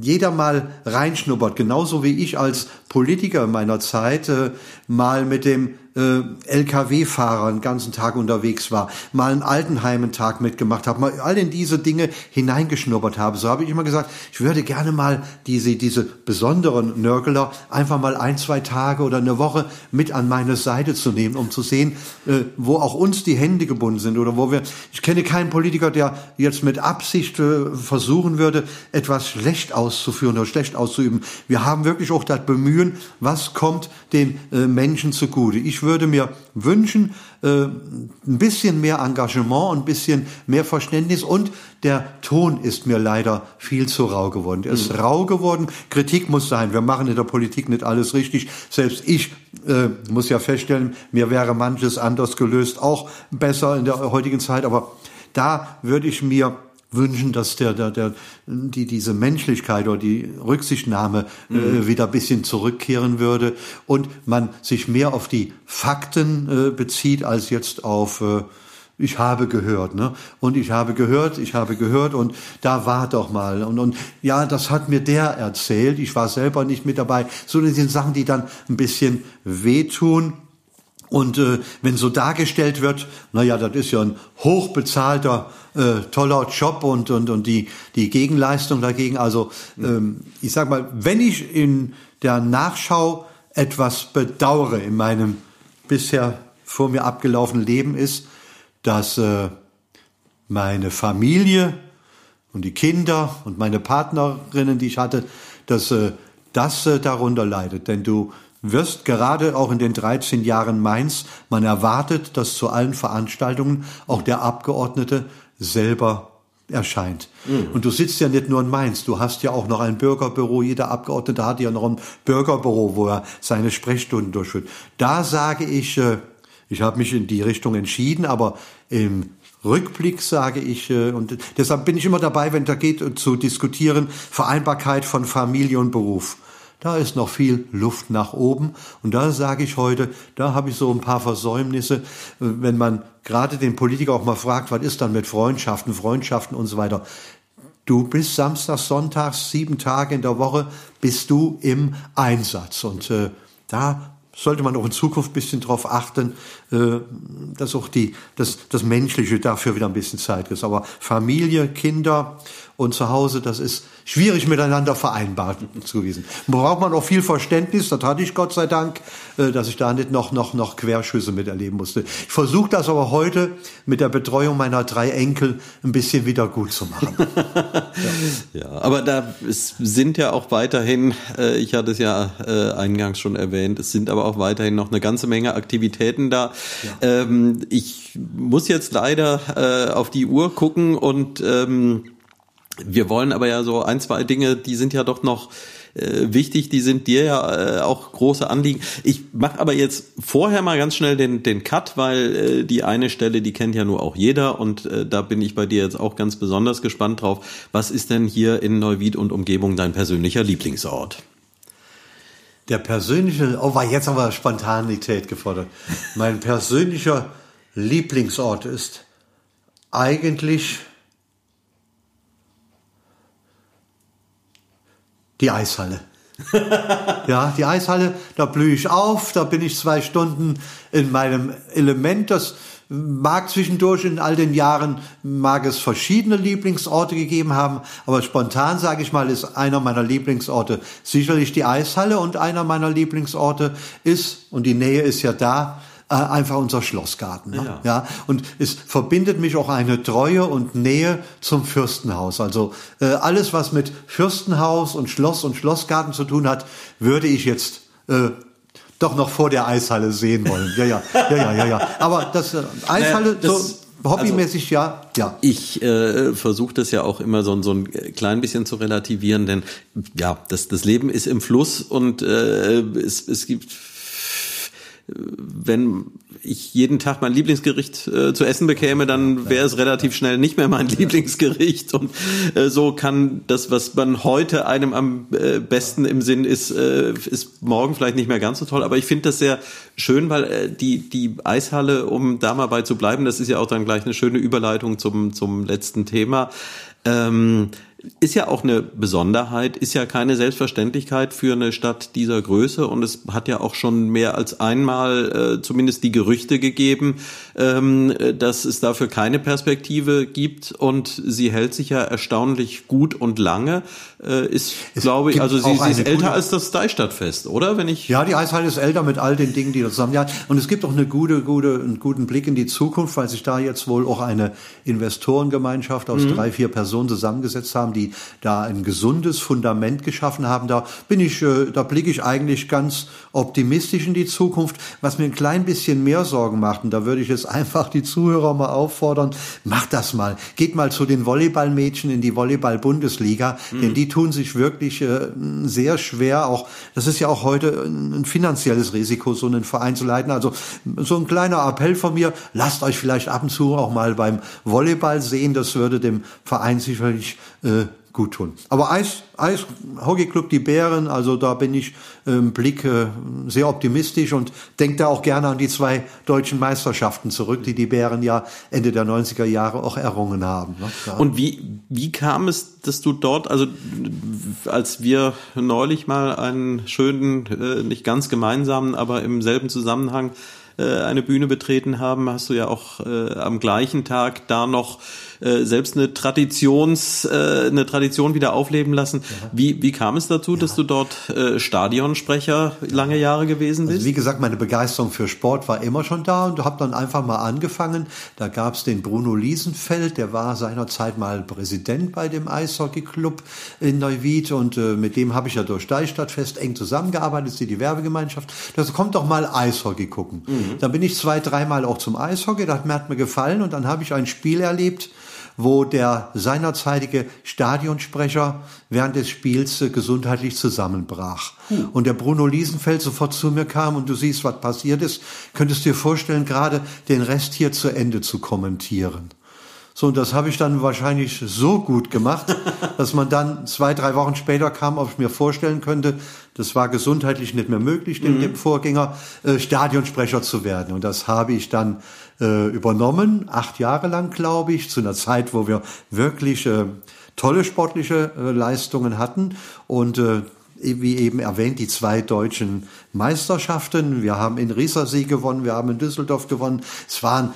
jeder mal reinschnuppert, genauso wie ich als Politiker meiner Zeit äh, mal mit dem äh, LKW-Fahrer einen ganzen Tag unterwegs war, mal einen Altenheim-Tag mitgemacht habe, mal all in diese Dinge hineingeschnuppert habe. So habe ich immer gesagt, ich würde gerne mal diese, diese besonderen Nörgler einfach mal ein, zwei Tage oder eine Woche mit an meine Seite zu nehmen, um zu sehen, äh, wo auch uns die Hände gebunden sind oder wo wir, ich kenne keinen Politiker, der jetzt mit Absicht äh, versuchen würde, etwas schlecht auszuführen oder schlecht auszuüben. Wir haben wirklich auch das Bemühen, was kommt den äh, Menschen zugute. Ich würde mir wünschen, äh, ein bisschen mehr Engagement, ein bisschen mehr Verständnis und der Ton ist mir leider viel zu rau geworden. Er ist mhm. rau geworden. Kritik muss sein. Wir machen in der Politik nicht alles richtig. Selbst ich äh, muss ja feststellen, mir wäre manches anders gelöst, auch besser in der heutigen Zeit. Aber da würde ich mir wünschen, dass der, der, der, die, diese Menschlichkeit oder die Rücksichtnahme äh, mhm. äh, wieder ein bisschen zurückkehren würde und man sich mehr auf die Fakten äh, bezieht als jetzt auf äh, ich habe gehört, ne? Und ich habe gehört, ich habe gehört und da war doch mal und und ja, das hat mir der erzählt. Ich war selber nicht mit dabei. So das sind Sachen, die dann ein bisschen wehtun. Und äh, wenn so dargestellt wird, na ja, das ist ja ein hochbezahlter, äh, toller Job und, und, und die, die Gegenleistung dagegen. Also ähm, ich sag mal, wenn ich in der Nachschau etwas bedauere in meinem bisher vor mir abgelaufenen Leben ist, dass äh, meine Familie und die Kinder und meine Partnerinnen, die ich hatte, dass äh, das äh, darunter leidet. Denn du wirst gerade auch in den 13 Jahren Mainz, man erwartet, dass zu allen Veranstaltungen auch der Abgeordnete selber erscheint. Mhm. Und du sitzt ja nicht nur in Mainz, du hast ja auch noch ein Bürgerbüro, jeder Abgeordnete hat ja noch ein Bürgerbüro, wo er seine Sprechstunden durchführt. Da sage ich, äh, ich habe mich in die Richtung entschieden, aber im Rückblick sage ich, äh, und deshalb bin ich immer dabei, wenn da geht, zu diskutieren, Vereinbarkeit von Familie und Beruf. Da ist noch viel Luft nach oben. Und da sage ich heute, da habe ich so ein paar Versäumnisse, wenn man gerade den Politiker auch mal fragt, was ist dann mit Freundschaften, Freundschaften und so weiter. Du bist samstags, sonntags, sieben Tage in der Woche, bist du im Einsatz. Und äh, da sollte man auch in Zukunft ein bisschen darauf achten, äh, dass auch die, das, das Menschliche dafür wieder ein bisschen Zeit ist. Aber Familie, Kinder und zu Hause, das ist schwierig miteinander vereinbar zu gewesen. Braucht man auch viel Verständnis, das hatte ich Gott sei Dank, äh, dass ich da nicht noch, noch, noch Querschüsse miterleben musste. Ich versuche das aber heute mit der Betreuung meiner drei Enkel ein bisschen wieder gut zu machen. ja. [LAUGHS] ja. aber da es sind ja auch weiterhin, äh, ich hatte es ja äh, eingangs schon erwähnt, es sind aber auch weiterhin noch eine ganze Menge Aktivitäten da. Ja. Ähm, ich muss jetzt leider auf die Uhr gucken und ähm, wir wollen aber ja so ein, zwei Dinge, die sind ja doch noch äh, wichtig, die sind dir ja äh, auch große Anliegen. Ich mache aber jetzt vorher mal ganz schnell den, den Cut, weil äh, die eine Stelle, die kennt ja nur auch jeder und äh, da bin ich bei dir jetzt auch ganz besonders gespannt drauf. Was ist denn hier in Neuwied und Umgebung dein persönlicher Lieblingsort? Der persönliche, oh, war jetzt aber Spontanität gefordert. Mein persönlicher Lieblingsort ist eigentlich Die Eishalle. [LAUGHS] ja, die Eishalle, da blühe ich auf, da bin ich zwei Stunden in meinem Element. Das mag zwischendurch in all den Jahren, mag es verschiedene Lieblingsorte gegeben haben, aber spontan sage ich mal, ist einer meiner Lieblingsorte sicherlich die Eishalle und einer meiner Lieblingsorte ist, und die Nähe ist ja da, äh, einfach unser Schlossgarten. Ne? Ja. ja. Und es verbindet mich auch eine Treue und Nähe zum Fürstenhaus. Also äh, alles, was mit Fürstenhaus und Schloss und Schlossgarten zu tun hat, würde ich jetzt äh, doch noch vor der Eishalle sehen wollen. Ja, ja, ja, ja, ja, ja. Aber das äh, Eishalle, naja, das, so, Hobbymäßig also, ja, ja. Ich äh, versuche das ja auch immer so, so ein klein bisschen zu relativieren, denn ja, das, das Leben ist im Fluss und äh, es, es gibt wenn ich jeden Tag mein Lieblingsgericht äh, zu essen bekäme, dann wäre es relativ schnell nicht mehr mein [LAUGHS] Lieblingsgericht. Und äh, so kann das, was man heute einem am äh, besten im Sinn ist, äh, ist morgen vielleicht nicht mehr ganz so toll. Aber ich finde das sehr schön, weil äh, die, die Eishalle, um da mal bei zu bleiben, das ist ja auch dann gleich eine schöne Überleitung zum, zum letzten Thema. Ähm, ist ja auch eine Besonderheit, ist ja keine Selbstverständlichkeit für eine Stadt dieser Größe. Und es hat ja auch schon mehr als einmal äh, zumindest die Gerüchte gegeben, ähm, dass es dafür keine Perspektive gibt und sie hält sich ja erstaunlich gut und lange. Äh, ist, glaube ich, also sie, sie ist älter als das Deichstadtfest, oder? Wenn ich ja, die Eishalle ist älter mit all den Dingen, die da zusammen ja und es gibt auch eine gute, gute, einen guten Blick in die Zukunft, weil sich da jetzt wohl auch eine Investorengemeinschaft aus mhm. drei, vier Personen zusammengesetzt haben die da ein gesundes Fundament geschaffen haben. Da bin ich, äh, da blicke ich eigentlich ganz optimistisch in die Zukunft. Was mir ein klein bisschen mehr Sorgen macht, und da würde ich jetzt einfach die Zuhörer mal auffordern, macht das mal. Geht mal zu den Volleyballmädchen in die Volleyball-Bundesliga, mhm. denn die tun sich wirklich äh, sehr schwer. Auch das ist ja auch heute ein finanzielles Risiko, so einen Verein zu leiten. Also so ein kleiner Appell von mir: Lasst euch vielleicht ab und zu auch mal beim Volleyball sehen. Das würde dem Verein sicherlich äh, gut tun. Aber Eis, Eis Hockey Club die Bären, also da bin ich im Blick äh, sehr optimistisch und denke da auch gerne an die zwei deutschen Meisterschaften zurück, die die Bären ja Ende der 90er Jahre auch errungen haben. Ne? Ja. Und wie, wie kam es, dass du dort, also als wir neulich mal einen schönen, äh, nicht ganz gemeinsamen, aber im selben Zusammenhang äh, eine Bühne betreten haben, hast du ja auch äh, am gleichen Tag da noch äh, selbst eine Traditions, äh, eine Tradition wieder aufleben lassen. Ja. Wie, wie kam es dazu, ja. dass du dort äh, Stadionsprecher lange Jahre gewesen also bist? Also wie gesagt, meine Begeisterung für Sport war immer schon da und habe dann einfach mal angefangen. Da gab es den Bruno Liesenfeld, der war seinerzeit mal Präsident bei dem Eishockeyclub in Neuwied und äh, mit dem habe ich ja durch Deichstadtfest eng zusammengearbeitet, ist die Werbegemeinschaft. Das kommt doch mal Eishockey gucken. Mhm. Dann bin ich zwei, dreimal auch zum Eishockey, das hat mir gefallen und dann habe ich ein Spiel erlebt, wo der seinerzeitige Stadionsprecher während des Spiels äh, gesundheitlich zusammenbrach. Hm. Und der Bruno Liesenfeld sofort zu mir kam und du siehst, was passiert ist, könntest dir vorstellen, gerade den Rest hier zu Ende zu kommentieren. So, und das habe ich dann wahrscheinlich so gut gemacht, [LAUGHS] dass man dann zwei, drei Wochen später kam, ob ich mir vorstellen könnte, das war gesundheitlich nicht mehr möglich, dem, mhm. dem Vorgänger äh, Stadionsprecher zu werden. Und das habe ich dann äh, übernommen, acht Jahre lang, glaube ich, zu einer Zeit, wo wir wirklich äh, tolle sportliche äh, Leistungen hatten. Und äh, wie eben erwähnt, die zwei deutschen Meisterschaften. Wir haben in Riesersee gewonnen, wir haben in Düsseldorf gewonnen. Es waren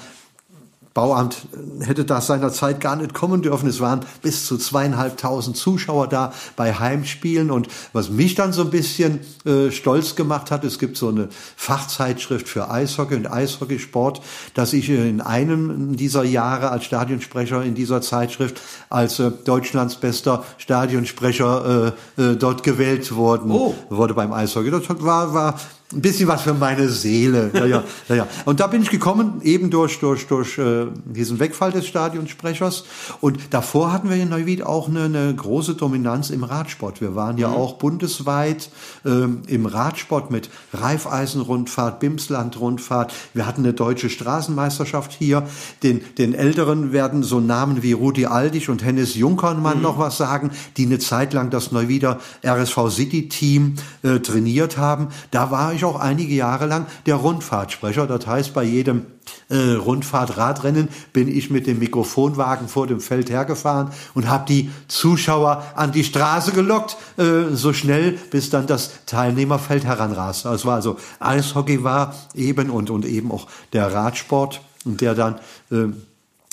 Bauamt hätte das seinerzeit gar nicht kommen dürfen. Es waren bis zu zweieinhalbtausend Zuschauer da bei Heimspielen. Und was mich dann so ein bisschen äh, stolz gemacht hat, es gibt so eine Fachzeitschrift für Eishockey und Eishockeysport, dass ich in einem dieser Jahre als Stadionsprecher in dieser Zeitschrift als äh, Deutschlands bester Stadionsprecher äh, äh, dort gewählt worden oh. wurde beim Eishockey. Das war, war ein bisschen was für meine Seele. Ja, ja, ja, ja. Und da bin ich gekommen, eben durch, durch, durch äh, diesen Wegfall des Stadionsprechers. Und davor hatten wir in Neuwied auch eine, eine große Dominanz im Radsport. Wir waren ja mhm. auch bundesweit ähm, im Radsport mit Reifeisenrundfahrt, Bimsland-Rundfahrt. Wir hatten eine deutsche Straßenmeisterschaft hier. Den, den Älteren werden so Namen wie Rudi Aldig und Hennes Junkernmann mhm. noch was sagen, die eine Zeit lang das Neuwieder RSV City Team äh, trainiert haben. Da war ich auch einige Jahre lang der Rundfahrtsprecher. Das heißt, bei jedem äh, Rundfahrtradrennen bin ich mit dem Mikrofonwagen vor dem Feld hergefahren und habe die Zuschauer an die Straße gelockt, äh, so schnell, bis dann das Teilnehmerfeld heranraste. Es war also Eishockey war eben und, und eben auch der Radsport, der dann äh,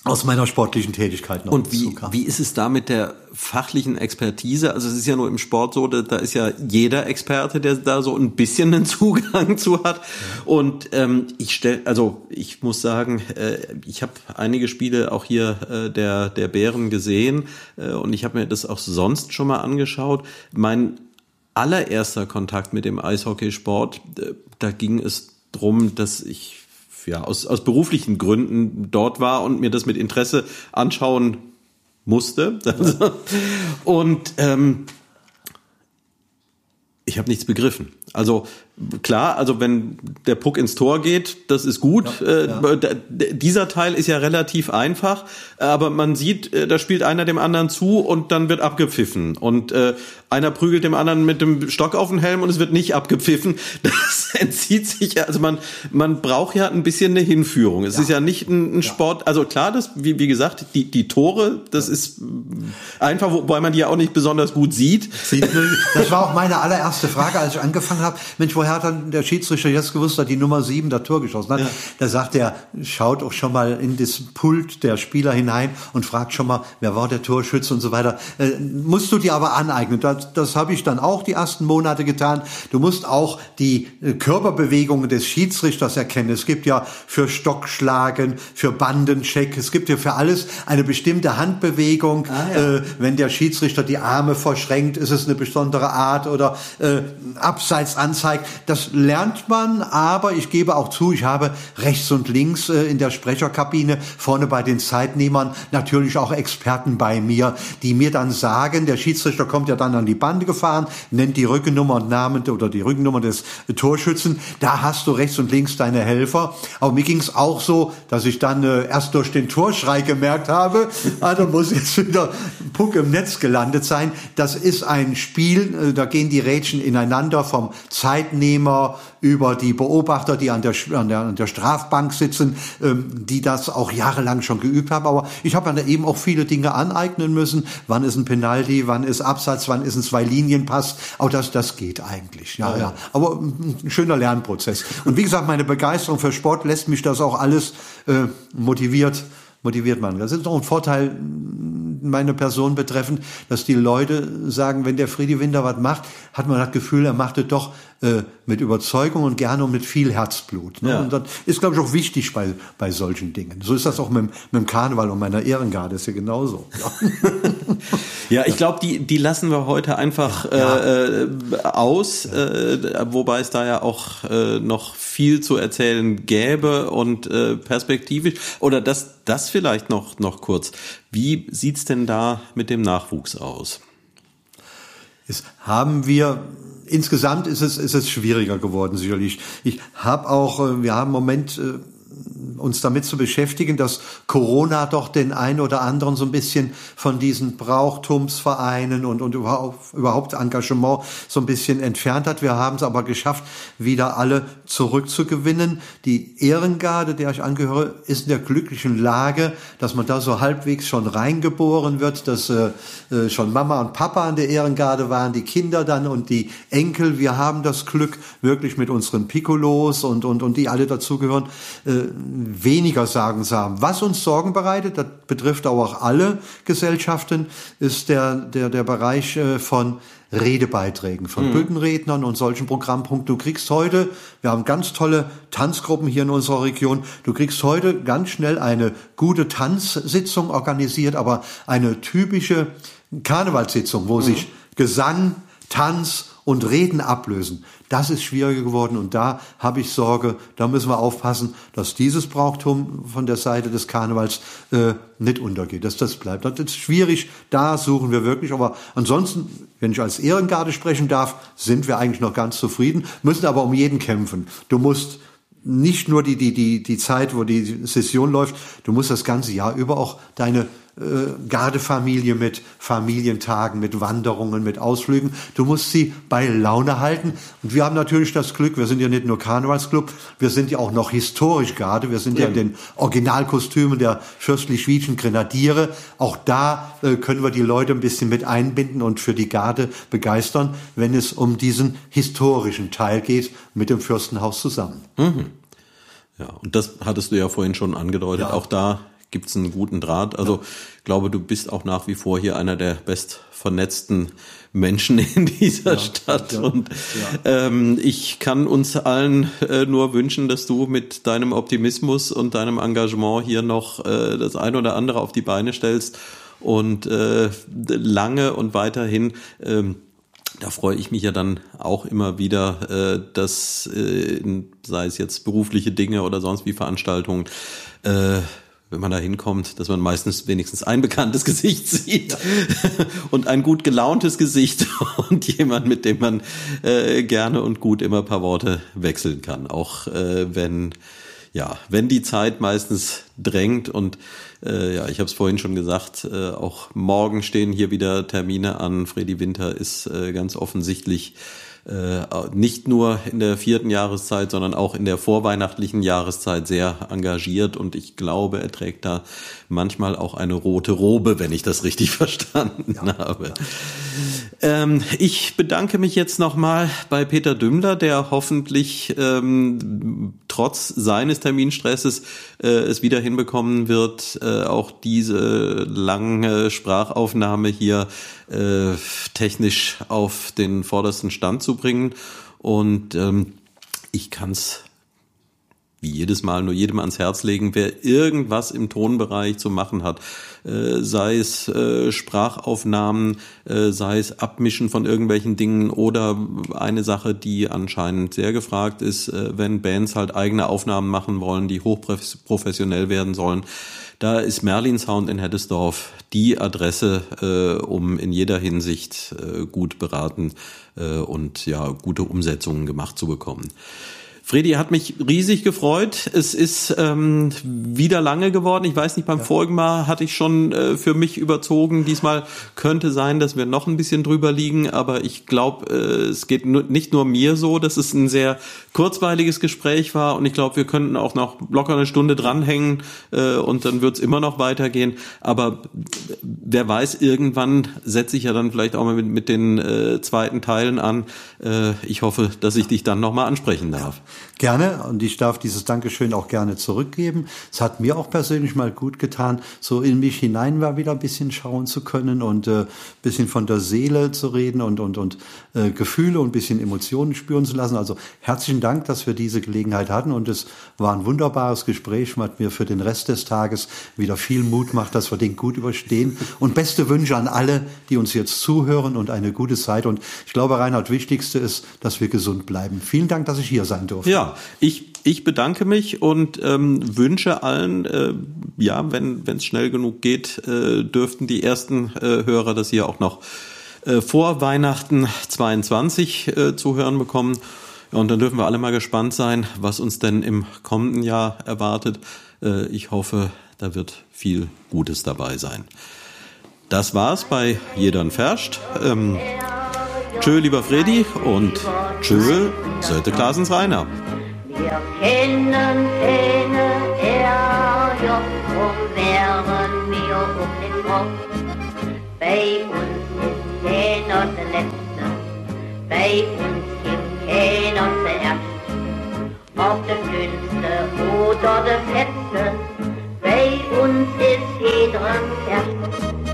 aus meiner sportlichen Tätigkeit noch Und wie, wie ist es da mit der fachlichen Expertise? Also es ist ja nur im Sport so, da, da ist ja jeder Experte, der da so ein bisschen einen [LAUGHS] Zugang zu hat. Und ähm, ich stell, also ich muss sagen, äh, ich habe einige Spiele auch hier äh, der der Bären gesehen äh, und ich habe mir das auch sonst schon mal angeschaut. Mein allererster Kontakt mit dem Eishockeysport, äh, da ging es drum, dass ich ja, aus, aus beruflichen Gründen dort war und mir das mit Interesse anschauen musste. [LAUGHS] und ähm, ich habe nichts begriffen. Also klar, also wenn der Puck ins Tor geht, das ist gut. Ja, äh, ja. Dieser Teil ist ja relativ einfach, aber man sieht, äh, da spielt einer dem anderen zu und dann wird abgepfiffen. Und äh, einer prügelt dem anderen mit dem Stock auf den Helm und es wird nicht abgepfiffen. [LAUGHS] Das entzieht sich also man, man braucht ja ein bisschen eine Hinführung. Es ja. ist ja nicht ein, ein Sport, also klar, das, wie, wie gesagt, die, die Tore, das ist einfach, wobei man die ja auch nicht besonders gut sieht. Das war auch meine allererste Frage, als ich angefangen habe. Mensch, woher hat dann der Schiedsrichter jetzt gewusst, dass die Nummer sieben das Tor geschossen hat? Ja. Da sagt er, schaut auch schon mal in das Pult der Spieler hinein und fragt schon mal, wer war der Torschütze und so weiter. Äh, musst du dir aber aneignen. Das, das habe ich dann auch die ersten Monate getan. Du musst auch die äh, Körperbewegungen des Schiedsrichters erkennen. Es gibt ja für Stockschlagen, für Bandencheck, es gibt ja für alles eine bestimmte Handbewegung. Ah, ja. äh, wenn der Schiedsrichter die Arme verschränkt, ist es eine besondere Art oder äh, abseits anzeigt. Das lernt man, aber ich gebe auch zu, ich habe rechts und links äh, in der Sprecherkabine vorne bei den Zeitnehmern natürlich auch Experten bei mir, die mir dann sagen, der Schiedsrichter kommt ja dann an die Bande gefahren, nennt die Rückennummer und Namen oder die Rückennummer des Torschützen. Da hast du rechts und links deine Helfer. Aber mir ging es auch so, dass ich dann äh, erst durch den Torschrei gemerkt habe, also muss jetzt wieder Puck im Netz gelandet sein. Das ist ein Spiel, äh, da gehen die Rädchen ineinander vom Zeitnehmer über die Beobachter, die an der, an der, an der Strafbank sitzen, ähm, die das auch jahrelang schon geübt haben. Aber ich habe mir eben auch viele Dinge aneignen müssen. Wann ist ein Penalty, wann ist Absatz, wann ist ein Zwei-Linien-Pass. Auch das, das geht eigentlich. Ja, ja, ja. Aber ein schöner Lernprozess. Und wie gesagt, meine Begeisterung für Sport lässt mich das auch alles äh, motiviert motiviert man. Das ist auch ein Vorteil meine Person betreffend, dass die Leute sagen, wenn der Friedi Winter was macht, hat man das Gefühl, er macht es doch äh, mit Überzeugung und gerne und mit viel Herzblut. Ne? Ja. Und das ist, glaube ich, auch wichtig bei, bei solchen Dingen. So ist das auch mit, mit dem Karneval und meiner Ehrengarde, ist ja genauso. [LAUGHS] Ja, ich glaube, die, die lassen wir heute einfach ja. äh, aus, äh, wobei es da ja auch äh, noch viel zu erzählen gäbe und äh, perspektivisch. Oder das, das vielleicht noch, noch kurz. Wie sieht's denn da mit dem Nachwuchs aus? Es haben wir insgesamt ist es, ist es schwieriger geworden, sicherlich. Ich habe auch, äh, wir haben im Moment äh, uns damit zu beschäftigen, dass Corona doch den ein oder anderen so ein bisschen von diesen Brauchtumsvereinen und, und überhaupt, überhaupt Engagement so ein bisschen entfernt hat. Wir haben es aber geschafft, wieder alle zurückzugewinnen. Die Ehrengarde, der ich angehöre, ist in der glücklichen Lage, dass man da so halbwegs schon reingeboren wird, dass äh, äh schon Mama und Papa an der Ehrengarde waren, die Kinder dann und die Enkel. Wir haben das Glück, wirklich mit unseren Piccolos und, und, und die alle dazugehören, äh, weniger Sagen haben. Was uns Sorgen bereitet, das betrifft auch alle Gesellschaften, ist der, der, der Bereich äh, von Redebeiträgen von mhm. Bühnenrednern und solchen Programmpunkten. Du kriegst heute, wir haben ganz tolle Tanzgruppen hier in unserer Region, du kriegst heute ganz schnell eine gute Tanzsitzung organisiert, aber eine typische Karnevalssitzung, wo mhm. sich Gesang, Tanz und Reden ablösen, das ist schwieriger geworden und da habe ich Sorge, da müssen wir aufpassen, dass dieses Brauchtum von der Seite des Karnevals äh, nicht untergeht, dass das bleibt. Das ist schwierig, da suchen wir wirklich, aber ansonsten, wenn ich als Ehrengarde sprechen darf, sind wir eigentlich noch ganz zufrieden, müssen aber um jeden kämpfen. Du musst nicht nur die, die, die, die Zeit, wo die Session läuft, du musst das ganze Jahr über auch deine äh, Gardefamilie mit Familientagen, mit Wanderungen, mit Ausflügen. Du musst sie bei Laune halten. Und wir haben natürlich das Glück, wir sind ja nicht nur Karnevalsclub, wir sind ja auch noch historisch Garde. Wir sind ja, ja in den Originalkostümen der fürstlich-schwedischen Grenadiere. Auch da äh, können wir die Leute ein bisschen mit einbinden und für die Garde begeistern, wenn es um diesen historischen Teil geht mit dem Fürstenhaus zusammen. Mhm. Ja, und das hattest du ja vorhin schon angedeutet. Ja. Auch da gibt es einen guten Draht. Also ich glaube, du bist auch nach wie vor hier einer der best vernetzten Menschen [LAUGHS] in dieser ja, Stadt. Ja, und ja. Ähm, ich kann uns allen äh, nur wünschen, dass du mit deinem Optimismus und deinem Engagement hier noch äh, das eine oder andere auf die Beine stellst und äh, lange und weiterhin ähm, da freue ich mich ja dann auch immer wieder, äh, dass äh, sei es jetzt berufliche Dinge oder sonst wie Veranstaltungen, äh, wenn man da hinkommt, dass man meistens wenigstens ein bekanntes [LAUGHS] Gesicht sieht und ein gut gelauntes Gesicht [LAUGHS] und jemand, mit dem man äh, gerne und gut immer ein paar Worte wechseln kann. Auch äh, wenn ja, wenn die Zeit meistens drängt und äh, ja, ich habe es vorhin schon gesagt, äh, auch morgen stehen hier wieder Termine an. Freddy Winter ist äh, ganz offensichtlich äh, nicht nur in der vierten Jahreszeit, sondern auch in der vorweihnachtlichen Jahreszeit sehr engagiert und ich glaube, er trägt da manchmal auch eine rote Robe, wenn ich das richtig [LAUGHS] verstanden ja. habe. Ähm, ich bedanke mich jetzt nochmal bei Peter Dümmler, der hoffentlich ähm, trotz seines Terminstresses äh, es wieder hinbekommen wird, äh, auch diese lange Sprachaufnahme hier äh, technisch auf den vordersten Stand zu bringen. Und ähm, ich kann es wie jedes Mal nur jedem ans Herz legen, wer irgendwas im Tonbereich zu machen hat, äh, sei es äh, Sprachaufnahmen, äh, sei es Abmischen von irgendwelchen Dingen oder eine Sache, die anscheinend sehr gefragt ist, äh, wenn Bands halt eigene Aufnahmen machen wollen, die hochprofessionell werden sollen. Da ist Merlin Sound in Heddesdorf die Adresse, äh, um in jeder Hinsicht äh, gut beraten und ja gute Umsetzungen gemacht zu bekommen. Fredi hat mich riesig gefreut. Es ist ähm, wieder lange geworden. Ich weiß nicht, beim ja. vorigen Mal hatte ich schon äh, für mich überzogen. Diesmal könnte sein, dass wir noch ein bisschen drüber liegen, aber ich glaube, äh, es geht nur, nicht nur mir so, dass es ein sehr kurzweiliges Gespräch war und ich glaube, wir könnten auch noch locker eine Stunde dranhängen äh, und dann wird es immer noch weitergehen. Aber wer weiß, irgendwann setze ich ja dann vielleicht auch mal mit, mit den äh, zweiten Teilen an. Äh, ich hoffe, dass ich dich dann nochmal ansprechen darf. Gerne und ich darf dieses Dankeschön auch gerne zurückgeben. Es hat mir auch persönlich mal gut getan, so in mich hinein mal wieder ein bisschen schauen zu können und äh, bisschen von der Seele zu reden und und und äh, Gefühle und bisschen Emotionen spüren zu lassen. Also herzlichen Dank, dass wir diese Gelegenheit hatten und es war ein wunderbares Gespräch, was mir für den Rest des Tages wieder viel Mut macht, dass wir den gut überstehen und beste Wünsche an alle, die uns jetzt zuhören und eine gute Zeit und ich glaube, Reinhard, wichtigste ist, dass wir gesund bleiben. Vielen Dank, dass ich hier sein durfte. Ja, ich, ich bedanke mich und ähm, wünsche allen, äh, ja, wenn es schnell genug geht, äh, dürften die ersten äh, Hörer das hier auch noch äh, vor Weihnachten 22 äh, zu hören bekommen. Und dann dürfen wir alle mal gespannt sein, was uns denn im kommenden Jahr erwartet. Äh, ich hoffe, da wird viel Gutes dabei sein. Das war's bei Jedern Ferscht. Ähm, tschö, lieber Fredi und tschö, Sölte Klasens Rainer. Wir kennen keine Ärger und wären wir um den Kopf. Bei uns ist keiner der Letzte, bei uns gibt keiner zuerst. Ob der Dünnste oder der Fette, bei uns ist jeder erst.